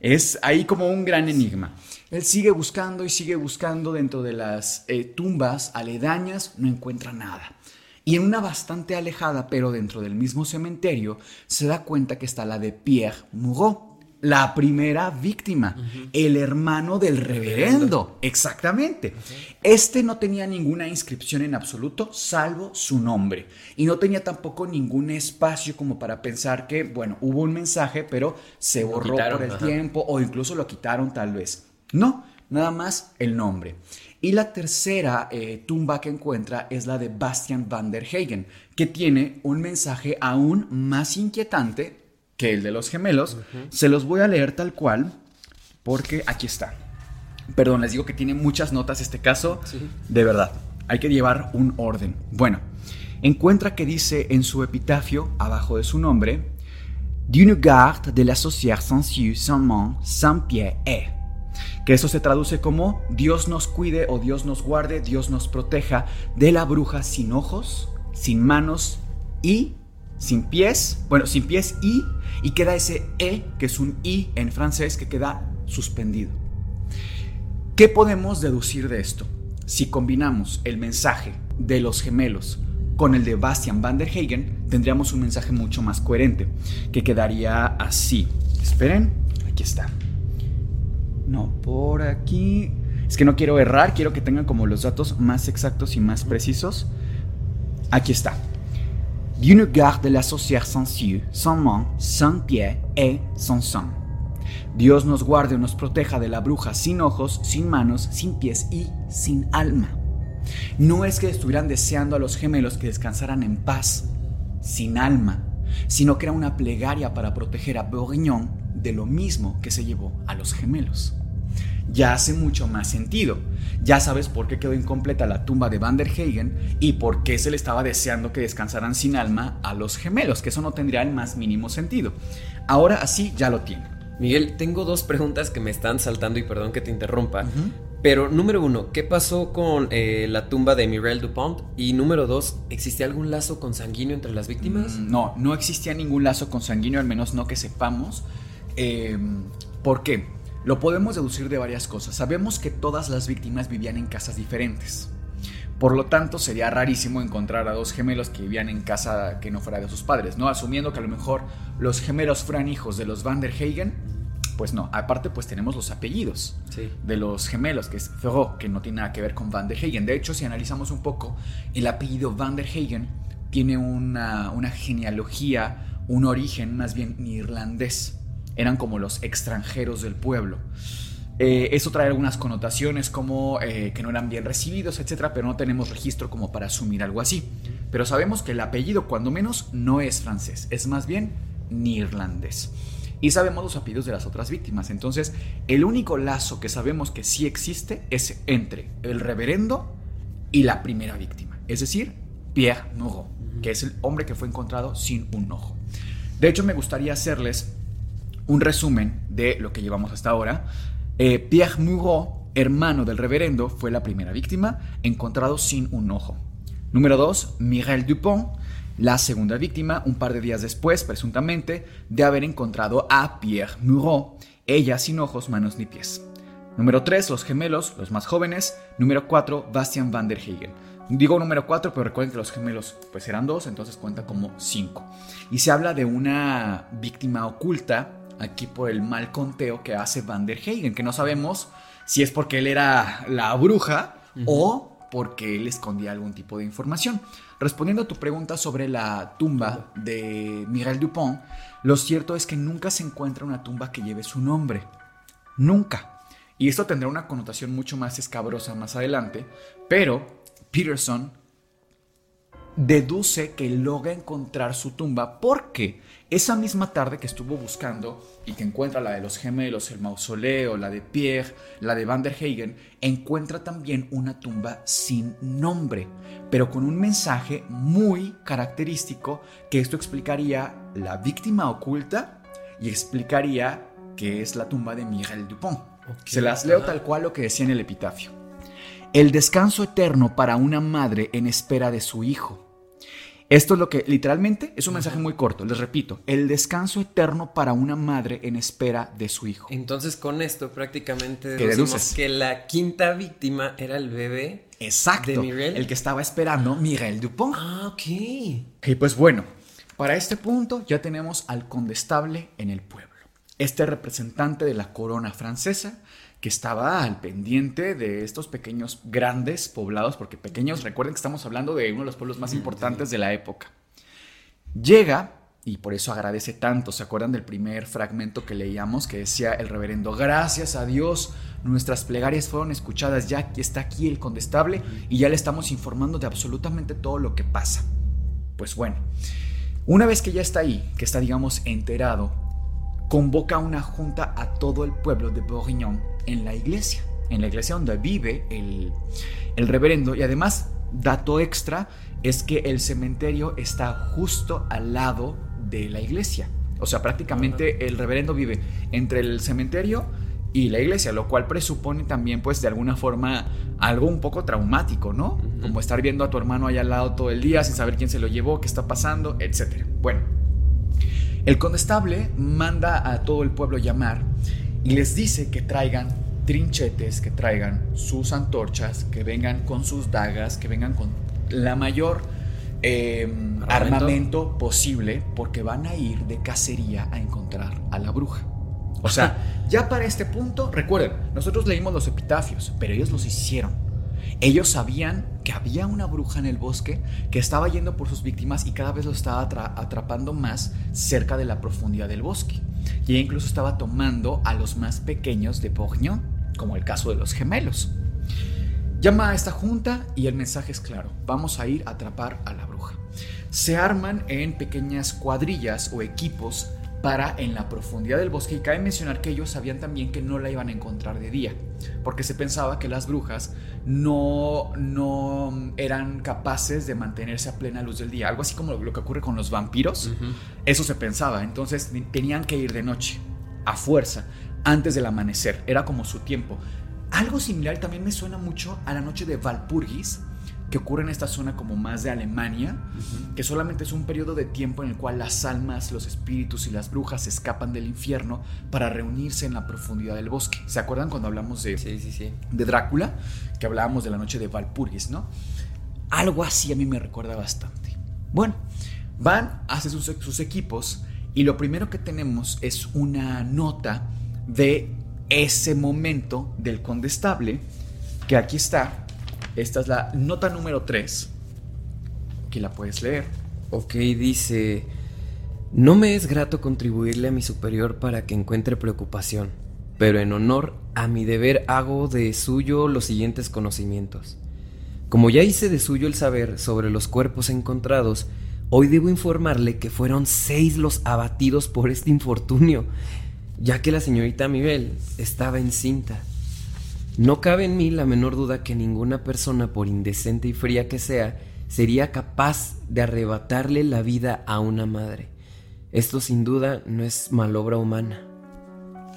Es ahí como un gran enigma. Él sigue buscando y sigue buscando dentro de las eh, tumbas aledañas, no encuentra nada. Y en una bastante alejada, pero dentro del mismo cementerio, se da cuenta que está la de Pierre Moureau la primera víctima, el hermano del reverendo. Exactamente. Este no tenía ninguna inscripción en absoluto, salvo su nombre. Y no tenía tampoco ningún espacio como para pensar que, bueno, hubo un mensaje, pero se borró por el tiempo o incluso lo quitaron tal vez. No, nada más el nombre. Y la tercera eh, tumba que encuentra es la de Bastian van der Hagen, que tiene un mensaje aún más inquietante que el de los gemelos. Se los voy a leer tal cual porque aquí está. Perdón, les digo que tiene muchas notas este caso. De verdad, hay que llevar un orden. Bueno, encuentra que dice en su epitafio, abajo de su nombre, D'une garde de la société sans yeux, sans main, sans pied. Que eso se traduce como Dios nos cuide o Dios nos guarde, Dios nos proteja de la bruja sin ojos, sin manos y sin pies, bueno, sin pies y, y queda ese E, que es un I en francés, que queda suspendido. ¿Qué podemos deducir de esto? Si combinamos el mensaje de los gemelos con el de Bastian van der Hagen, tendríamos un mensaje mucho más coherente, que quedaría así. Esperen, aquí está. No, por aquí. Es que no quiero errar, quiero que tengan como los datos más exactos y más precisos. Aquí está. La. Dios nos guarde o nos proteja de la bruja sin ojos, sin manos, sin pies y sin alma. No es que estuvieran deseando a los gemelos que descansaran en paz, sin alma, sino que era una plegaria para proteger a Bourguignon de lo mismo que se llevó a los gemelos. Ya hace mucho más sentido. Ya sabes por qué quedó incompleta la tumba de Van der Hagen y por qué se le estaba deseando que descansaran sin alma a los gemelos, que eso no tendría el más mínimo sentido. Ahora así ya lo tiene. Miguel, tengo dos preguntas que me están saltando y perdón que te interrumpa. Pero número uno, ¿qué pasó con eh, la tumba de Mireille Dupont? Y número dos, ¿existía algún lazo consanguíneo entre las víctimas? Mm, no, no existía ningún lazo consanguíneo, al menos no que sepamos. Eh, ¿Por qué? Lo podemos deducir de varias cosas. Sabemos que todas las víctimas vivían en casas diferentes. Por lo tanto, sería rarísimo encontrar a dos gemelos que vivían en casa que no fuera de sus padres, ¿no? Asumiendo que a lo mejor los gemelos fueran hijos de los Van der Hagen, pues no. Aparte, pues tenemos los apellidos de los gemelos, que es Ferro, que no tiene nada que ver con Van der Hagen. De hecho, si analizamos un poco, el apellido Van der Hagen tiene una, una genealogía, un origen más bien irlandés eran como los extranjeros del pueblo. Eh, eso trae algunas connotaciones como eh, que no eran bien recibidos, etcétera, pero no tenemos registro como para asumir algo así. Pero sabemos que el apellido, cuando menos, no es francés, es más bien irlandés. Y sabemos los apellidos de las otras víctimas. Entonces, el único lazo que sabemos que sí existe es entre el reverendo y la primera víctima, es decir, Pierre Moreau, que es el hombre que fue encontrado sin un ojo. De hecho, me gustaría hacerles un resumen de lo que llevamos hasta ahora. Eh, Pierre Moreau, hermano del reverendo, fue la primera víctima, encontrado sin un ojo. Número 2, Mireille Dupont, la segunda víctima, un par de días después, presuntamente, de haber encontrado a Pierre Moreau, ella sin ojos, manos ni pies. Número 3, los gemelos, los más jóvenes. Número 4, Bastian van der Hagen. Digo número 4, pero recuerden que los gemelos pues eran dos, entonces cuenta como 5. Y se habla de una víctima oculta aquí por el mal conteo que hace Van der Hagen, que no sabemos si es porque él era la bruja o porque él escondía algún tipo de información. Respondiendo a tu pregunta sobre la tumba de Miguel Dupont, lo cierto es que nunca se encuentra una tumba que lleve su nombre. Nunca. Y esto tendrá una connotación mucho más escabrosa más adelante, pero Peterson deduce que logra encontrar su tumba porque esa misma tarde que estuvo buscando y que encuentra la de los gemelos, el mausoleo, la de Pierre, la de Van der Hagen, encuentra también una tumba sin nombre, pero con un mensaje muy característico que esto explicaría la víctima oculta y explicaría que es la tumba de Miguel Dupont. Se las leo tal cual lo que decía en el epitafio. El descanso eterno para una madre en espera de su hijo esto es lo que literalmente es un mensaje muy corto, les repito, el descanso eterno para una madre en espera de su hijo. Entonces con esto prácticamente deducimos que la quinta víctima era el bebé Exacto, de el que estaba esperando Miguel Dupont. Ah, ok. Y pues bueno, para este punto ya tenemos al condestable en el pueblo. Este representante de la corona francesa que estaba al pendiente de estos pequeños grandes poblados, porque pequeños, recuerden que estamos hablando de uno de los pueblos más importantes de la época. Llega, y por eso agradece tanto, ¿se acuerdan del primer fragmento que leíamos que decía el reverendo, gracias a Dios, nuestras plegarias fueron escuchadas, ya está aquí el condestable y ya le estamos informando de absolutamente todo lo que pasa. Pues bueno, una vez que ya está ahí, que está digamos enterado, convoca una junta a todo el pueblo de Bourguignon en la iglesia, en la iglesia donde vive el, el reverendo. Y además, dato extra, es que el cementerio está justo al lado de la iglesia. O sea, prácticamente el reverendo vive entre el cementerio y la iglesia, lo cual presupone también, pues, de alguna forma, algo un poco traumático, ¿no? como estar viendo a tu hermano allá al lado todo el día sin saber quién se lo llevó, qué está pasando, etc. Bueno, el condestable manda a todo el pueblo llamar y les dice que traigan trinchetes, que traigan sus antorchas, que vengan con sus dagas, que vengan con la mayor em, armamento posible, porque van a ir de cacería a encontrar a la bruja. O sea, <laughs> ya para este punto, recuerden, nosotros leímos los epitafios, pero ellos los hicieron. Ellos sabían que había una bruja en el bosque que estaba yendo por sus víctimas y cada vez lo estaba atrapando más cerca de la profundidad del bosque. Y incluso estaba tomando a los más pequeños de Bourgnon, como el caso de los gemelos. Llama a esta junta y el mensaje es claro, vamos a ir a atrapar a la bruja. Se arman en pequeñas cuadrillas o equipos para en la profundidad del bosque y cabe mencionar que ellos sabían también que no la iban a encontrar de día, porque se pensaba que las brujas no, no eran capaces de mantenerse a plena luz del día, algo así como lo que ocurre con los vampiros, eso se pensaba, entonces tenían que ir de noche, a fuerza, antes del amanecer, era como su tiempo. Algo similar también me suena mucho a la noche de Valpurgis, que ocurre en esta zona como más de Alemania, que solamente es un periodo de tiempo en el cual las almas, los espíritus y las brujas escapan del infierno para reunirse en la profundidad del bosque. ¿Se acuerdan cuando hablamos de, de Drácula? Que hablábamos de la noche de Valpurgis, ¿no? Algo así a mí me recuerda bastante. Bueno, van, hacen sus, sus equipos y lo primero que tenemos es una nota de ese momento del condestable, que aquí está, esta es la nota número 3. Aquí la puedes leer. Ok, dice... No me es grato contribuirle a mi superior para que encuentre preocupación, pero en honor a mi deber hago de suyo los siguientes conocimientos. Como ya hice de suyo el saber sobre los cuerpos encontrados, hoy debo informarle que fueron seis los abatidos por este infortunio, ya que la señorita Mibel estaba encinta. No cabe en mí la menor duda que ninguna persona, por indecente y fría que sea, sería capaz de arrebatarle la vida a una madre. Esto sin duda no es malobra humana.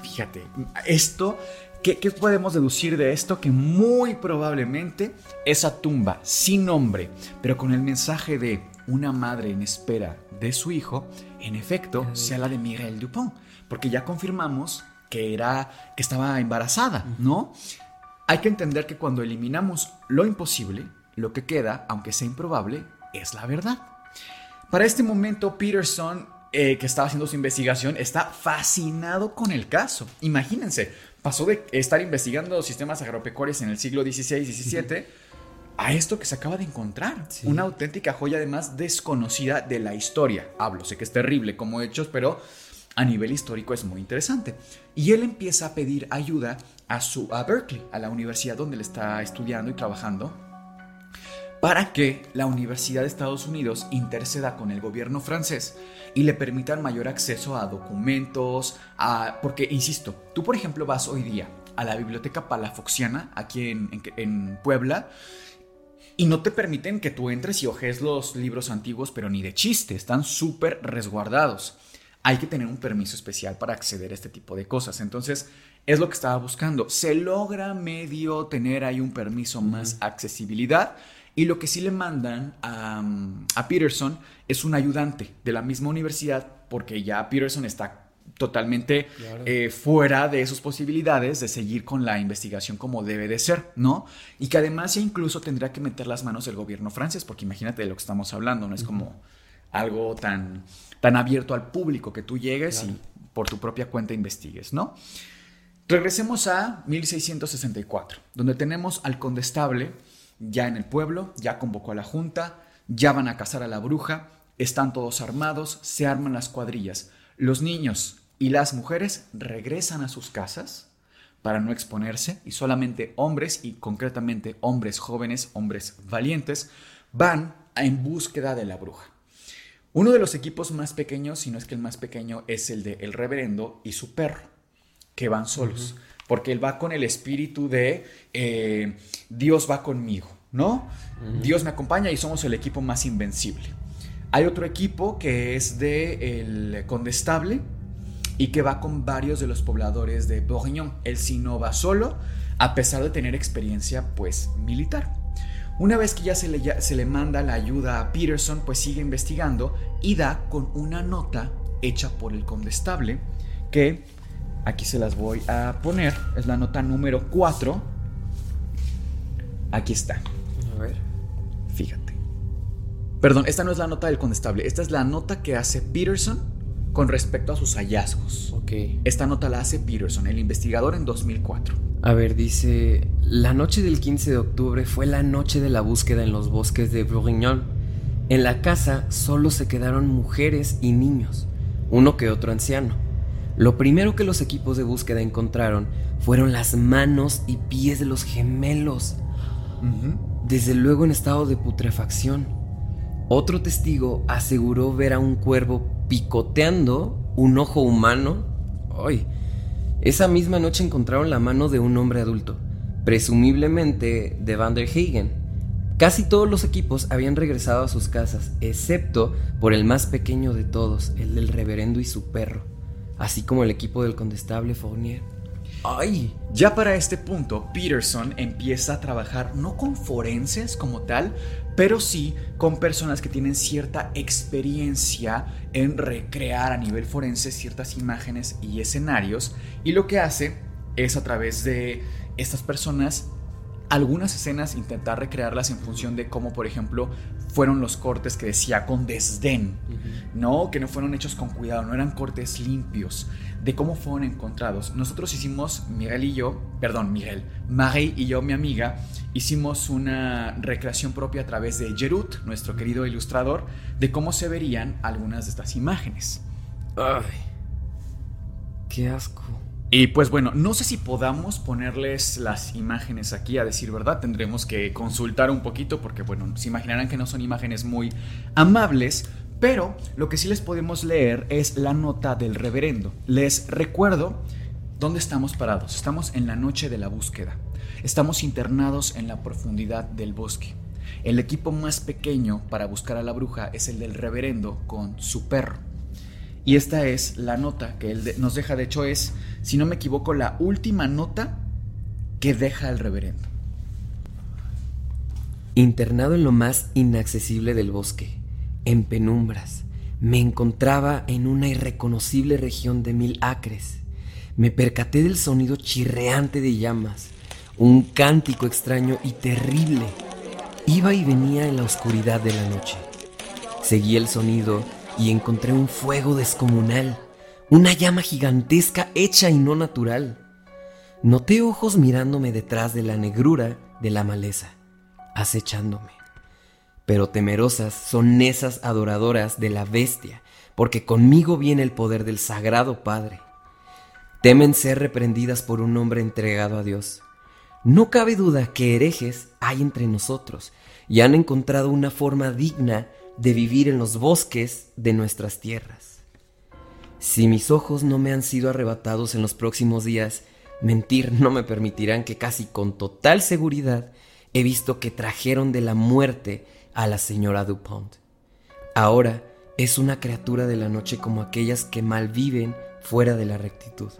Fíjate, esto, ¿qué, podemos deducir de esto? Que muy probablemente esa tumba sin nombre, pero con el mensaje de una madre en espera de su hijo, en efecto, sea la de Miguel Dupont, porque ya confirmamos que era que estaba embarazada, ¿no? Hay que entender que cuando eliminamos lo imposible, lo que queda, aunque sea improbable, es la verdad. Para este momento, Peterson, eh, que estaba haciendo su investigación, está fascinado con el caso. Imagínense, pasó de estar investigando sistemas agropecuarios en el siglo XVI y XVII a esto que se acaba de encontrar. Una auténtica joya, además desconocida de la historia. Hablo, sé que es terrible como hechos, pero a nivel histórico es muy interesante. Y él empieza a pedir ayuda a, su, a Berkeley, a la universidad donde él está estudiando y trabajando, para que la Universidad de Estados Unidos interceda con el gobierno francés y le permitan mayor acceso a documentos, a, porque, insisto, tú por ejemplo vas hoy día a la Biblioteca Palafoxiana, aquí en, en Puebla, y no te permiten que tú entres y ojes los libros antiguos, pero ni de chiste, están súper resguardados hay que tener un permiso especial para acceder a este tipo de cosas. Entonces, es lo que estaba buscando. Se logra medio tener ahí un permiso más accesibilidad. Y lo que sí le mandan a, Peterson es un ayudante de la misma universidad, porque ya Peterson está totalmente eh, fuera de sus posibilidades de seguir con la investigación como debe de ser, ¿no? Y que además ya incluso tendría que meter las manos el gobierno francés, porque imagínate de lo que estamos hablando, no es como algo tan tan abierto al público que tú llegues y por tu propia cuenta investigues, ¿no? Regresemos a 1664, donde tenemos al condestable ya en el pueblo, ya convocó a la junta, ya van a cazar a la bruja, están todos armados, se arman las cuadrillas. Los niños y las mujeres regresan a sus casas para no exponerse y solamente hombres y concretamente hombres jóvenes, hombres valientes, van en búsqueda de la bruja. Uno de los equipos más pequeños, si no es que el más pequeño, es el de el reverendo y su perro, que van solos, porque él va con el espíritu de eh, Dios va conmigo, ¿no? Dios me acompaña y somos el equipo más invencible. Hay otro equipo que es de el condestable y que va con varios de los pobladores de Bourguignon. Él sí no va solo, a pesar de tener experiencia, pues, militar. Una vez que ya se le, se le manda la ayuda a Peterson, pues sigue investigando y da con una nota hecha por el condestable que aquí se las voy a poner. Es la nota número 4. Aquí está. A ver. Fíjate. Perdón, esta no es la nota del condestable. Esta es la nota que hace Peterson con respecto a sus hallazgos. Ok. Esta nota la hace Peterson, el investigador en 2004. A ver, dice, la noche del 15 de octubre fue la noche de la búsqueda en los bosques de Bourguignon. En la casa solo se quedaron mujeres y niños, uno que otro anciano. Lo primero que los equipos de búsqueda encontraron fueron las manos y pies de los gemelos, desde luego en estado de putrefacción. Otro testigo aseguró ver a un cuervo picoteando un ojo humano. ¡Ay! Esa misma noche encontraron la mano de un hombre adulto, presumiblemente de Van der Hagen. Casi todos los equipos habían regresado a sus casas, excepto por el más pequeño de todos, el del reverendo y su perro, así como el equipo del condestable Fournier. ¡Ay! Ya para este punto, Peterson empieza a trabajar no con forenses como tal, pero sí con personas que tienen cierta experiencia en recrear a nivel forense ciertas imágenes y escenarios. Y lo que hace es a través de estas personas algunas escenas intentar recrearlas en función de cómo, por ejemplo, fueron los cortes que decía con desdén, ¿no? Que no fueron hechos con cuidado, no eran cortes limpios, de cómo fueron encontrados. Nosotros hicimos, Miguel y yo, perdón, Miguel, Marie y yo, mi amiga, hicimos una recreación propia a través de Jerut, nuestro querido ilustrador, de cómo se verían algunas de estas imágenes. ¡Ay! ¡Qué asco! Y pues bueno, no sé si podamos ponerles las imágenes aquí a decir verdad, tendremos que consultar un poquito porque bueno, se imaginarán que no son imágenes muy amables, pero lo que sí les podemos leer es la nota del reverendo. Les recuerdo dónde estamos parados. Estamos en la noche de la búsqueda. Estamos internados en la profundidad del bosque. El equipo más pequeño para buscar a la bruja es el del reverendo con su perro. Y esta es la nota que él nos deja, de hecho es, si no me equivoco, la última nota que deja el reverendo. Internado en lo más inaccesible del bosque, en penumbras, me encontraba en una irreconocible región de mil acres. Me percaté del sonido chirreante de llamas, un cántico extraño y terrible. Iba y venía en la oscuridad de la noche. Seguí el sonido y encontré un fuego descomunal, una llama gigantesca hecha y no natural. Noté ojos mirándome detrás de la negrura de la maleza, acechándome. Pero temerosas son esas adoradoras de la bestia, porque conmigo viene el poder del Sagrado Padre. Temen ser reprendidas por un hombre entregado a Dios. No cabe duda que herejes hay entre nosotros y han encontrado una forma digna de vivir en los bosques de nuestras tierras. Si mis ojos no me han sido arrebatados en los próximos días, mentir no me permitirán que casi con total seguridad he visto que trajeron de la muerte a la señora Dupont. Ahora es una criatura de la noche como aquellas que mal viven fuera de la rectitud.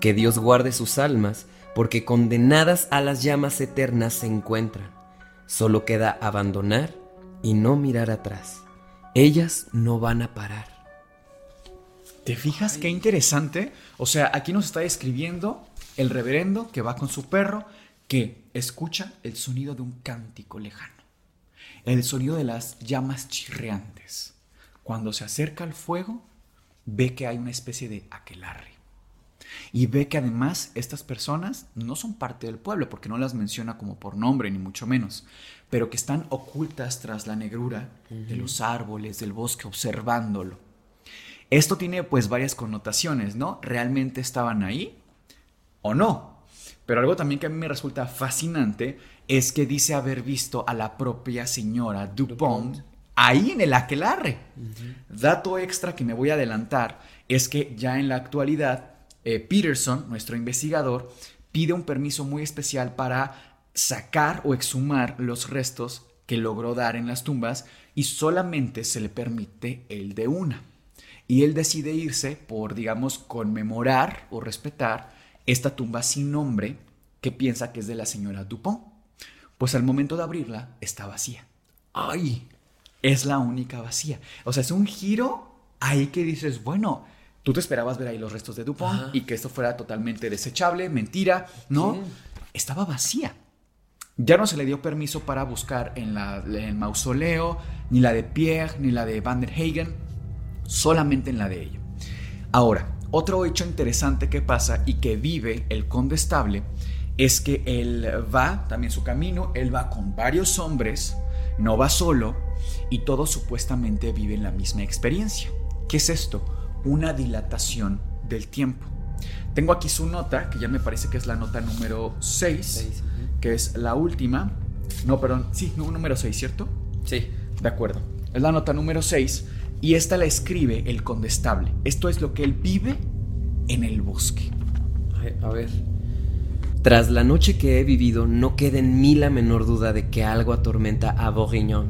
Que Dios guarde sus almas, porque condenadas a las llamas eternas se encuentran. Solo queda abandonar y no mirar atrás. Ellas no van a parar. ¿Te fijas qué interesante? O sea, aquí nos está describiendo el reverendo que va con su perro que escucha el sonido de un cántico lejano. El sonido de las llamas chirreantes. Cuando se acerca al fuego, ve que hay una especie de aquelarre. Y ve que además estas personas no son parte del pueblo, porque no las menciona como por nombre, ni mucho menos, pero que están ocultas tras la negrura de los árboles, del bosque, observándolo. Esto tiene pues varias connotaciones, ¿no? ¿Realmente estaban ahí o no? Pero algo también que a mí me resulta fascinante es que dice haber visto a la propia señora Dupont, ahí en el aquelarre. Dato extra que me voy a adelantar es que ya en la actualidad eh, Peterson, nuestro investigador, pide un permiso muy especial para sacar o exhumar los restos que logró dar en las tumbas y solamente se le permite el de una. Y él decide irse por, digamos, conmemorar o respetar esta tumba sin nombre que piensa que es de la señora Dupont. Pues al momento de abrirla está vacía. ¡Ay! Es la única vacía. O sea, es un giro ahí que dices, bueno, tú te esperabas ver ahí los restos de Dupont Ajá. y que esto fuera totalmente desechable, mentira, ¿no? Sí. Estaba vacía. Ya no se le dio permiso para buscar en, la, en el mausoleo, ni la de Pierre, ni la de Van der Hagen, solamente en la de ella. Ahora, otro hecho interesante que pasa y que vive el condestable es que él va también su camino, él va con varios hombres, no va solo y todos supuestamente viven la misma experiencia. ¿Qué es esto? Una dilatación del tiempo. Tengo aquí su nota, que ya me parece que es la nota número 6, Seis, ujú. que es la última. No, perdón, sí, número 6, ¿cierto? Sí. De acuerdo. Es la nota número 6 y esta la escribe el condestable. Esto es lo que él vive en el bosque. A ver. Tras la noche que he vivido, no queda en mí la menor duda de que algo atormenta a Bourguignon.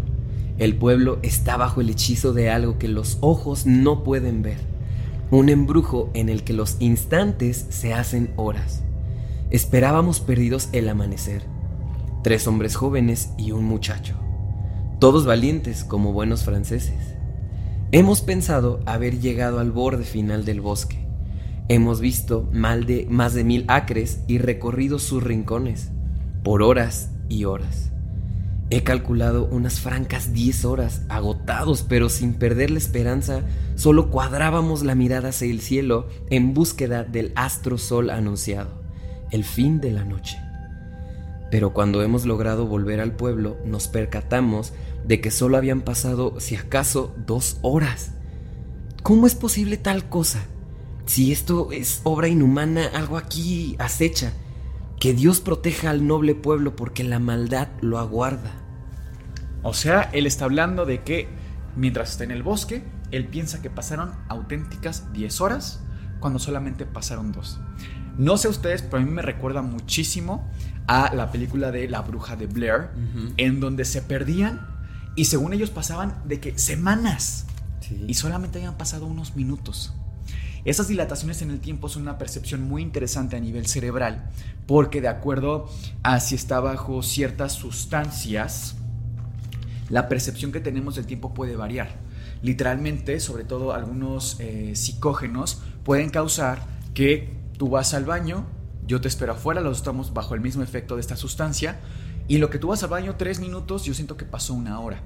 El pueblo está bajo el hechizo de algo que los ojos no pueden ver. Un embrujo en el que los instantes se hacen horas. Esperábamos perdidos el amanecer. Tres hombres jóvenes y un muchacho. Todos valientes como buenos franceses. Hemos pensado haber llegado al borde final del bosque. Hemos visto mal de, más de mil acres y recorrido sus rincones, por horas y horas. He calculado unas francas diez horas, agotados pero sin perder la esperanza, solo cuadrábamos la mirada hacia el cielo en búsqueda del astro sol anunciado, el fin de la noche. Pero cuando hemos logrado volver al pueblo, nos percatamos de que solo habían pasado, si acaso, dos horas. ¿Cómo es posible tal cosa? Si esto es obra inhumana, algo aquí acecha. Que Dios proteja al noble pueblo porque la maldad lo aguarda. O sea, él está hablando de que mientras está en el bosque, él piensa que pasaron auténticas 10 horas cuando solamente pasaron dos. No sé ustedes, pero a mí me recuerda muchísimo a la película de La Bruja de Blair, en donde se perdían y según ellos pasaban de que semanas y solamente habían pasado unos minutos. Esas dilataciones en el tiempo son una percepción muy interesante a nivel cerebral, porque de acuerdo a si está bajo ciertas sustancias, la percepción que tenemos del tiempo puede variar. Literalmente, sobre todo algunos eh, psicógenos, pueden causar que tú vas al baño, yo te espero afuera, los estamos bajo el mismo efecto de esta sustancia, y lo que tú vas al baño tres minutos, yo siento que pasó una hora.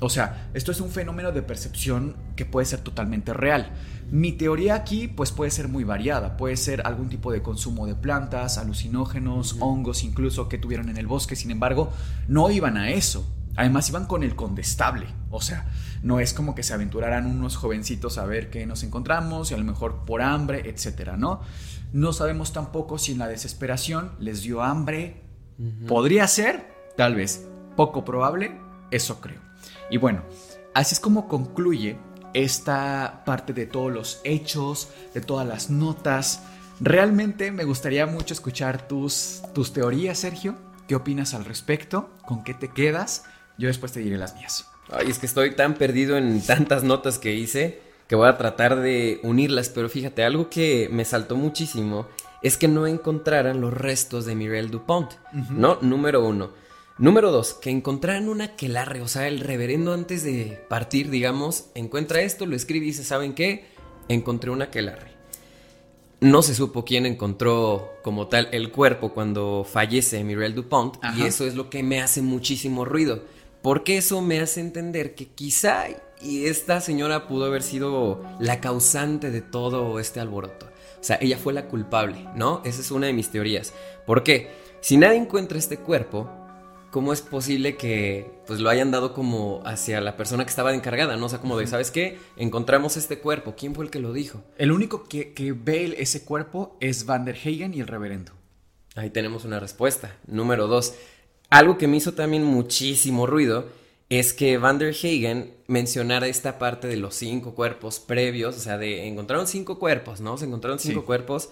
O sea, esto es un fenómeno de percepción que puede ser totalmente real. Mi teoría aquí pues puede ser muy variada, puede ser algún tipo de consumo de plantas, alucinógenos, hongos incluso que tuvieron en el bosque, sin embargo, no iban a eso. Además iban con el condestable, o sea, no es como que se aventuraran unos jovencitos a ver qué nos encontramos y a lo mejor por hambre, etcétera, ¿no? No sabemos tampoco si en la desesperación les dio hambre. Podría ser, tal vez, poco probable, eso creo. Y bueno, así es como concluye esta parte de todos los hechos, de todas las notas. Realmente me gustaría mucho escuchar tus, tus teorías, Sergio. ¿Qué opinas al respecto? ¿Con qué te quedas? Yo después te diré las mías. Ay, es que estoy tan perdido en tantas notas que hice que voy a tratar de unirlas, pero fíjate, algo que me saltó muchísimo es que no encontraran los restos de Mireille Dupont, ¿no? Número uno. Número dos, que encontraran una aquelarre, o sea, el reverendo antes de partir, digamos, encuentra esto, lo escribe y dice, ¿saben qué? Encontré una aquelarre. No se supo quién encontró como tal el cuerpo cuando fallece Mireille Dupont y eso es lo que me hace muchísimo ruido, porque eso me hace entender que quizá y esta señora pudo haber sido la causante de todo este alboroto. O sea, ella fue la culpable, ¿no? Esa es una de mis teorías. ¿Por qué? Si nadie encuentra este cuerpo, ¿cómo es posible que pues lo hayan dado como hacia la persona que estaba encargada, ¿no? O sea, como de, ¿sabes qué? Encontramos este cuerpo, ¿quién fue el que lo dijo? El único que, que ve ese cuerpo es Van der Hagen y el reverendo. Ahí tenemos una respuesta. Número dos. Algo que me hizo también muchísimo ruido es que Van der Hagen mencionara esta parte de los cinco cuerpos previos, o sea, de encontraron cinco cuerpos, ¿no? Se encontraron cinco Sí. cuerpos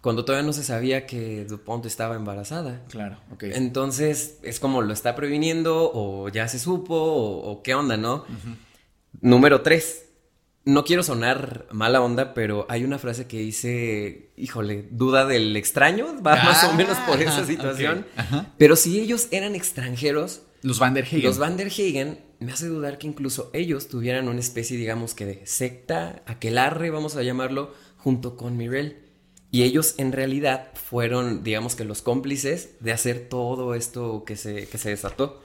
cuando todavía no se sabía que Dupont estaba embarazada. Claro, ok. Entonces, es como lo está previniendo o ya se supo o, o qué onda, ¿no? Número tres. No quiero sonar mala onda, pero hay una frase que dice, híjole, duda del extraño, va más o menos por esa Ah, situación. Pero si ellos eran extranjeros, Los Van der Hagen. los Van der Hagen me hace dudar que incluso ellos tuvieran una especie, digamos que de secta, aquelarre, vamos a llamarlo, junto con Mirel. Y ellos en realidad fueron, digamos que los cómplices de hacer todo esto que se, que se desató.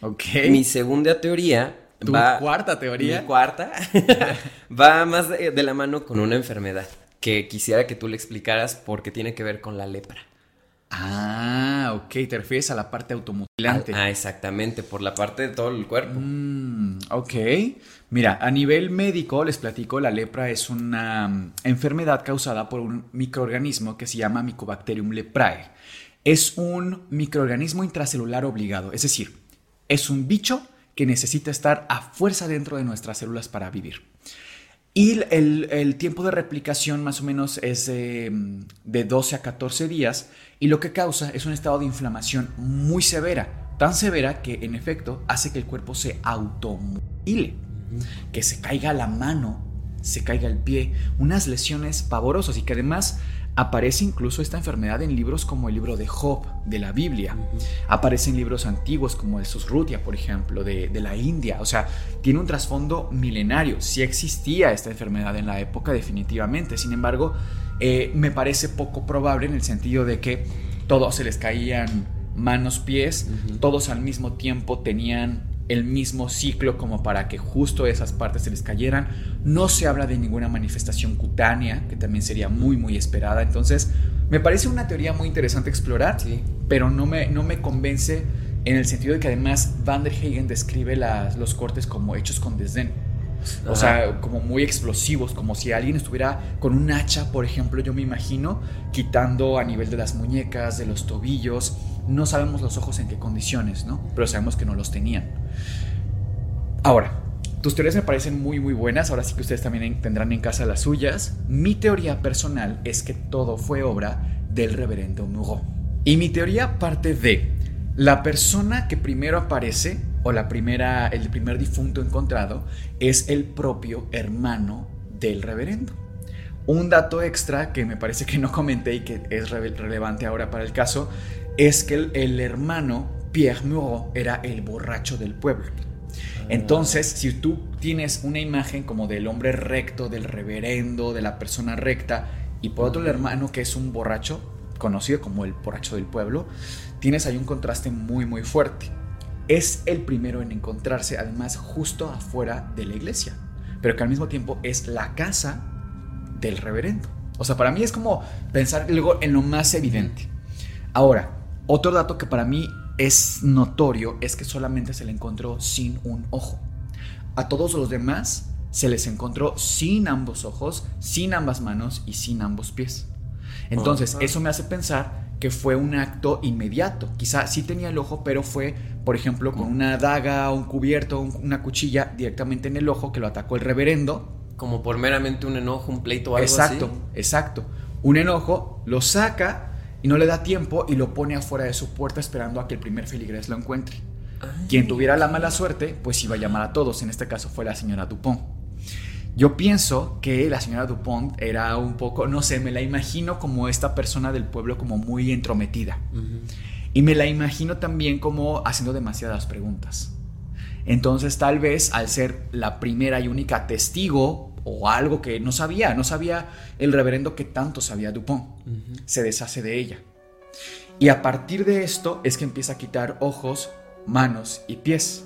Ok. Mi segunda teoría ¿Tu va... cuarta teoría? Mi cuarta <laughs> va más de, de la mano con una enfermedad que quisiera que tú le explicaras porque tiene que ver con la lepra. Ah, ok. Te refieres a la parte automutilante. Ah, exactamente, por la parte de todo el cuerpo. Mm, ok. Mira, a nivel médico, les platico, la lepra es una mm, enfermedad causada por un microorganismo que se llama Mycobacterium leprae. Es un microorganismo intracelular obligado, es decir, es un bicho que necesita estar a fuerza dentro de nuestras células para vivir. Y el, el tiempo de replicación más o menos es de, mm, de 12 a 14 días y lo que causa es un estado de inflamación muy severa, tan severa que en efecto hace que el cuerpo se automutile, que se caiga la mano, se caiga el pie, unas lesiones pavorosas y que además aparece incluso esta enfermedad en libros como el libro de Job, de la Biblia. Aparece en libros antiguos como el Susrutia, por ejemplo, de, de la India. O sea, tiene un trasfondo milenario. Sí existía esta enfermedad en la época, definitivamente. Sin embargo, eh, me parece poco probable en el sentido de que todos se les caían manos, pies, todos al mismo tiempo tenían el mismo ciclo como para que justo esas partes se les cayeran. No se habla de ninguna manifestación cutánea, que también sería muy, muy esperada. Entonces, me parece una teoría muy interesante explorar, Sí. pero no me, no me convence en el sentido de que además Van der Hagen describe las- los cortes como hechos con desdén. O Ajá. sea, como muy explosivos, como si alguien estuviera con un hacha, por ejemplo, yo me imagino, quitando a nivel de las muñecas, de los tobillos. No sabemos los ojos en qué condiciones, ¿no? Pero sabemos que no los tenían. Ahora, tus teorías me parecen muy, muy buenas. Ahora sí que ustedes también en- tendrán en casa las suyas. Mi teoría personal es que todo fue obra del reverendo Murot. Y mi teoría parte de la persona que primero aparece, o la primera, el primer difunto encontrado, es el propio hermano del reverendo. Un dato extra que me parece que no comenté y que es rele- relevante ahora para el caso es que el, el hermano Pierre Murot era el borracho del pueblo. Entonces, si tú tienes una imagen como del hombre recto, del reverendo, de la persona recta, y por otro el hermano que es un borracho, conocido como el borracho del pueblo, tienes ahí un contraste muy muy fuerte. Es el primero en encontrarse, además, justo afuera de la iglesia, pero que al mismo tiempo es la casa del reverendo. O sea, para mí es como pensar luego en lo más evidente. Ahora, otro dato que para mí es notorio es que solamente se le encontró sin un ojo. A todos los demás se les encontró sin ambos ojos, sin ambas manos y sin ambos pies. Entonces, eso me hace pensar que fue un acto inmediato. Quizá sí tenía el ojo, pero fue, por ejemplo, con una daga, un cubierto, un- una cuchilla directamente en el ojo que lo atacó el reverendo Como por meramente un enojo, un pleito o algo exacto, así. exacto. Un enojo, lo saca y no le da tiempo y lo pone afuera de su puerta esperando a que el primer feligrés lo encuentre. Quien tuviera la mala suerte, pues iba a llamar a todos. En este caso fue la señora Dupont. Yo pienso que la señora Dupont era un poco, no sé, me la imagino como esta persona del pueblo como muy entrometida. Y me la imagino también como haciendo demasiadas preguntas. Entonces tal vez al ser la primera y única testigo o algo que no sabía, no sabía el reverendo que tanto sabía Dupont, se deshace de ella. Y a partir de esto es que empieza a quitar ojos, manos y pies.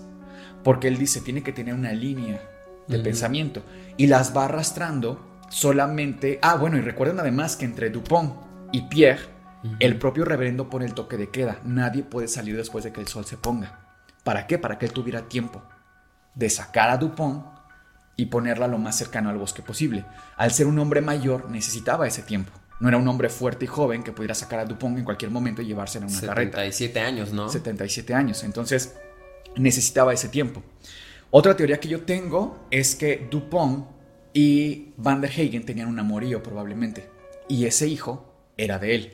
Porque él dice, tiene que tener una línea de pensamiento. Y las va arrastrando solamente... Ah, bueno, y recuerden además que entre Dupont y Pierre, el propio reverendo pone el toque de queda. Nadie puede salir después de que el sol se ponga. ¿Para qué? Para que él tuviera tiempo de sacar a Dupont y ponerla lo más cercano al bosque posible. Al ser un hombre mayor, necesitaba ese tiempo. No era un hombre fuerte y joven que pudiera sacar a Dupont en cualquier momento y llevársela en una carreta. 77 años, ¿no? 77 años. Entonces, necesitaba ese tiempo. Otra teoría que yo tengo es que Dupont y Van der Hagen tenían un amorío probablemente. Y ese hijo era de él.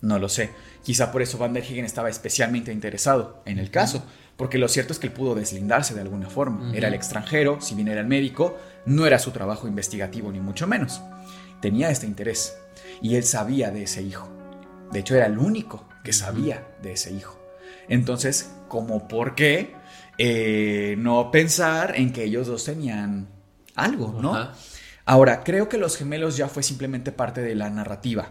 No lo sé. Quizá por eso Van der Hagen estaba especialmente interesado en el caso. Porque lo cierto es que él pudo deslindarse de alguna forma. Era el extranjero, si bien era el médico, no era su trabajo investigativo ni mucho menos. Tenía este interés y él sabía de ese hijo. De hecho, era el único que sabía de ese hijo. Entonces, ¿cómo por qué eh, no pensar en que ellos dos tenían algo, ¿no? Ahora, creo que los gemelos ya fue simplemente parte de la narrativa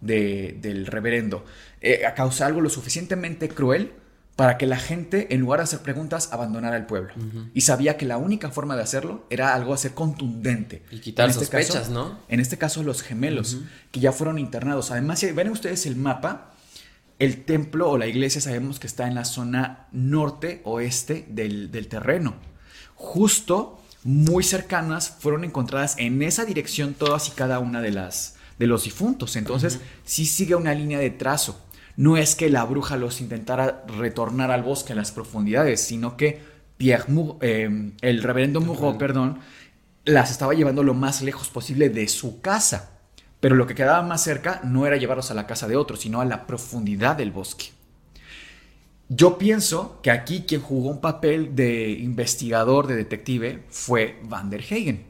del reverendo. Eh, causa algo lo suficientemente cruel para que la gente, en lugar de hacer preguntas, abandonara el pueblo. Y sabía que la única forma de hacerlo era algo hacer contundente. Y quitar este sospechas, ¿no? En este caso, los gemelos, que ya fueron internados. Además, si ven ustedes el mapa, el templo o la iglesia sabemos que está en la zona norte-oeste del, del terreno. Justo, muy cercanas, fueron encontradas en esa dirección todas y cada una de las de los difuntos. Entonces, sí sigue una línea de trazo. No es que la bruja los intentara retornar al bosque a las profundidades, sino que Pierre eh, el reverendo Moreau, perdón, las estaba llevando lo más lejos posible de su casa. Pero lo que quedaba más cerca no era llevarlos a la casa de otros, sino a la profundidad del bosque. Yo pienso que aquí quien jugó un papel de investigador, de detective, fue Van der Hagen.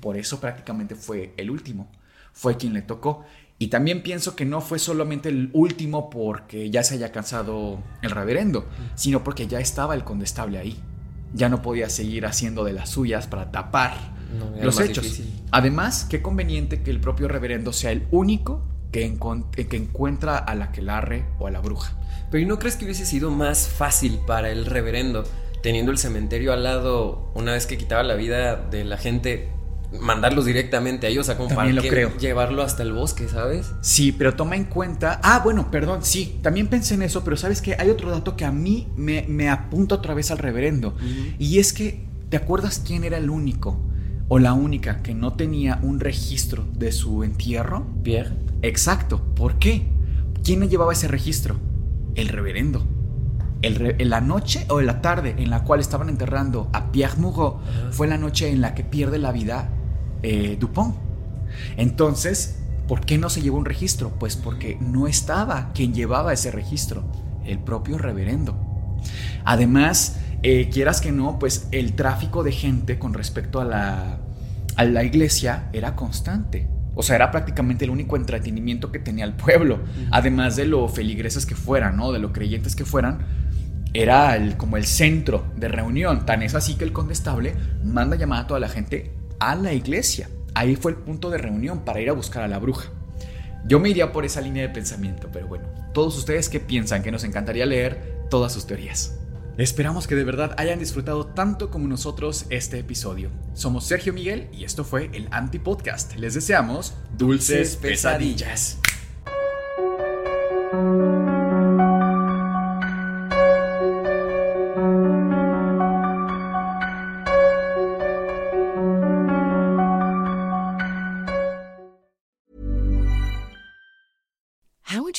Por eso prácticamente fue el último. Fue quien le tocó. Y también pienso que no fue solamente el último porque ya se haya cansado el reverendo, sino porque ya estaba el condestable ahí. Ya no podía seguir haciendo de las suyas para tapar los hechos. Además, qué conveniente que el propio reverendo sea el único que, que encuentra a la quelarre o a la bruja. Pero ¿y no crees que hubiese sido más fácil para el reverendo, teniendo el cementerio al lado, una vez que quitaba la vida de la gente, mandarlos directamente a ellos a compartir, creo. llevarlo hasta el bosque, ¿sabes? Sí, pero toma en cuenta. Ah, bueno, perdón, sí, también pensé en eso, pero sabes que hay otro dato que a mí me, apunta otra vez al reverendo. Y es que, ¿te acuerdas quién era el único o la única que no tenía un registro de su entierro? Pierre. Exacto. ¿Por qué? ¿Quién le llevaba ese registro? El reverendo. en la noche o en la tarde en la cual estaban enterrando a Pierre Moreau fue la noche en la que pierde la vida eh, Dupont. Entonces, ¿por qué no se llevó un registro? Pues porque no estaba quien llevaba ese registro, el propio reverendo. Además, eh, quieras que no, pues el tráfico de gente con respecto a la, a la iglesia era constante. O sea, era prácticamente el único entretenimiento que tenía el pueblo. Además de lo feligreses que fueran, ¿no? De lo creyentes que fueran. Era el, como el centro de reunión. Tan es así que el condestable manda llamar a toda la gente a la iglesia. Ahí fue el punto de reunión para ir a buscar a la bruja. Yo me iría por esa línea de pensamiento, pero bueno, todos ustedes que piensan que nos encantaría leer todas sus teorías. Esperamos que de verdad hayan disfrutado tanto como nosotros este episodio. Somos Sergio Miguel y esto fue el Anti Podcast. Les deseamos dulces pesadillas.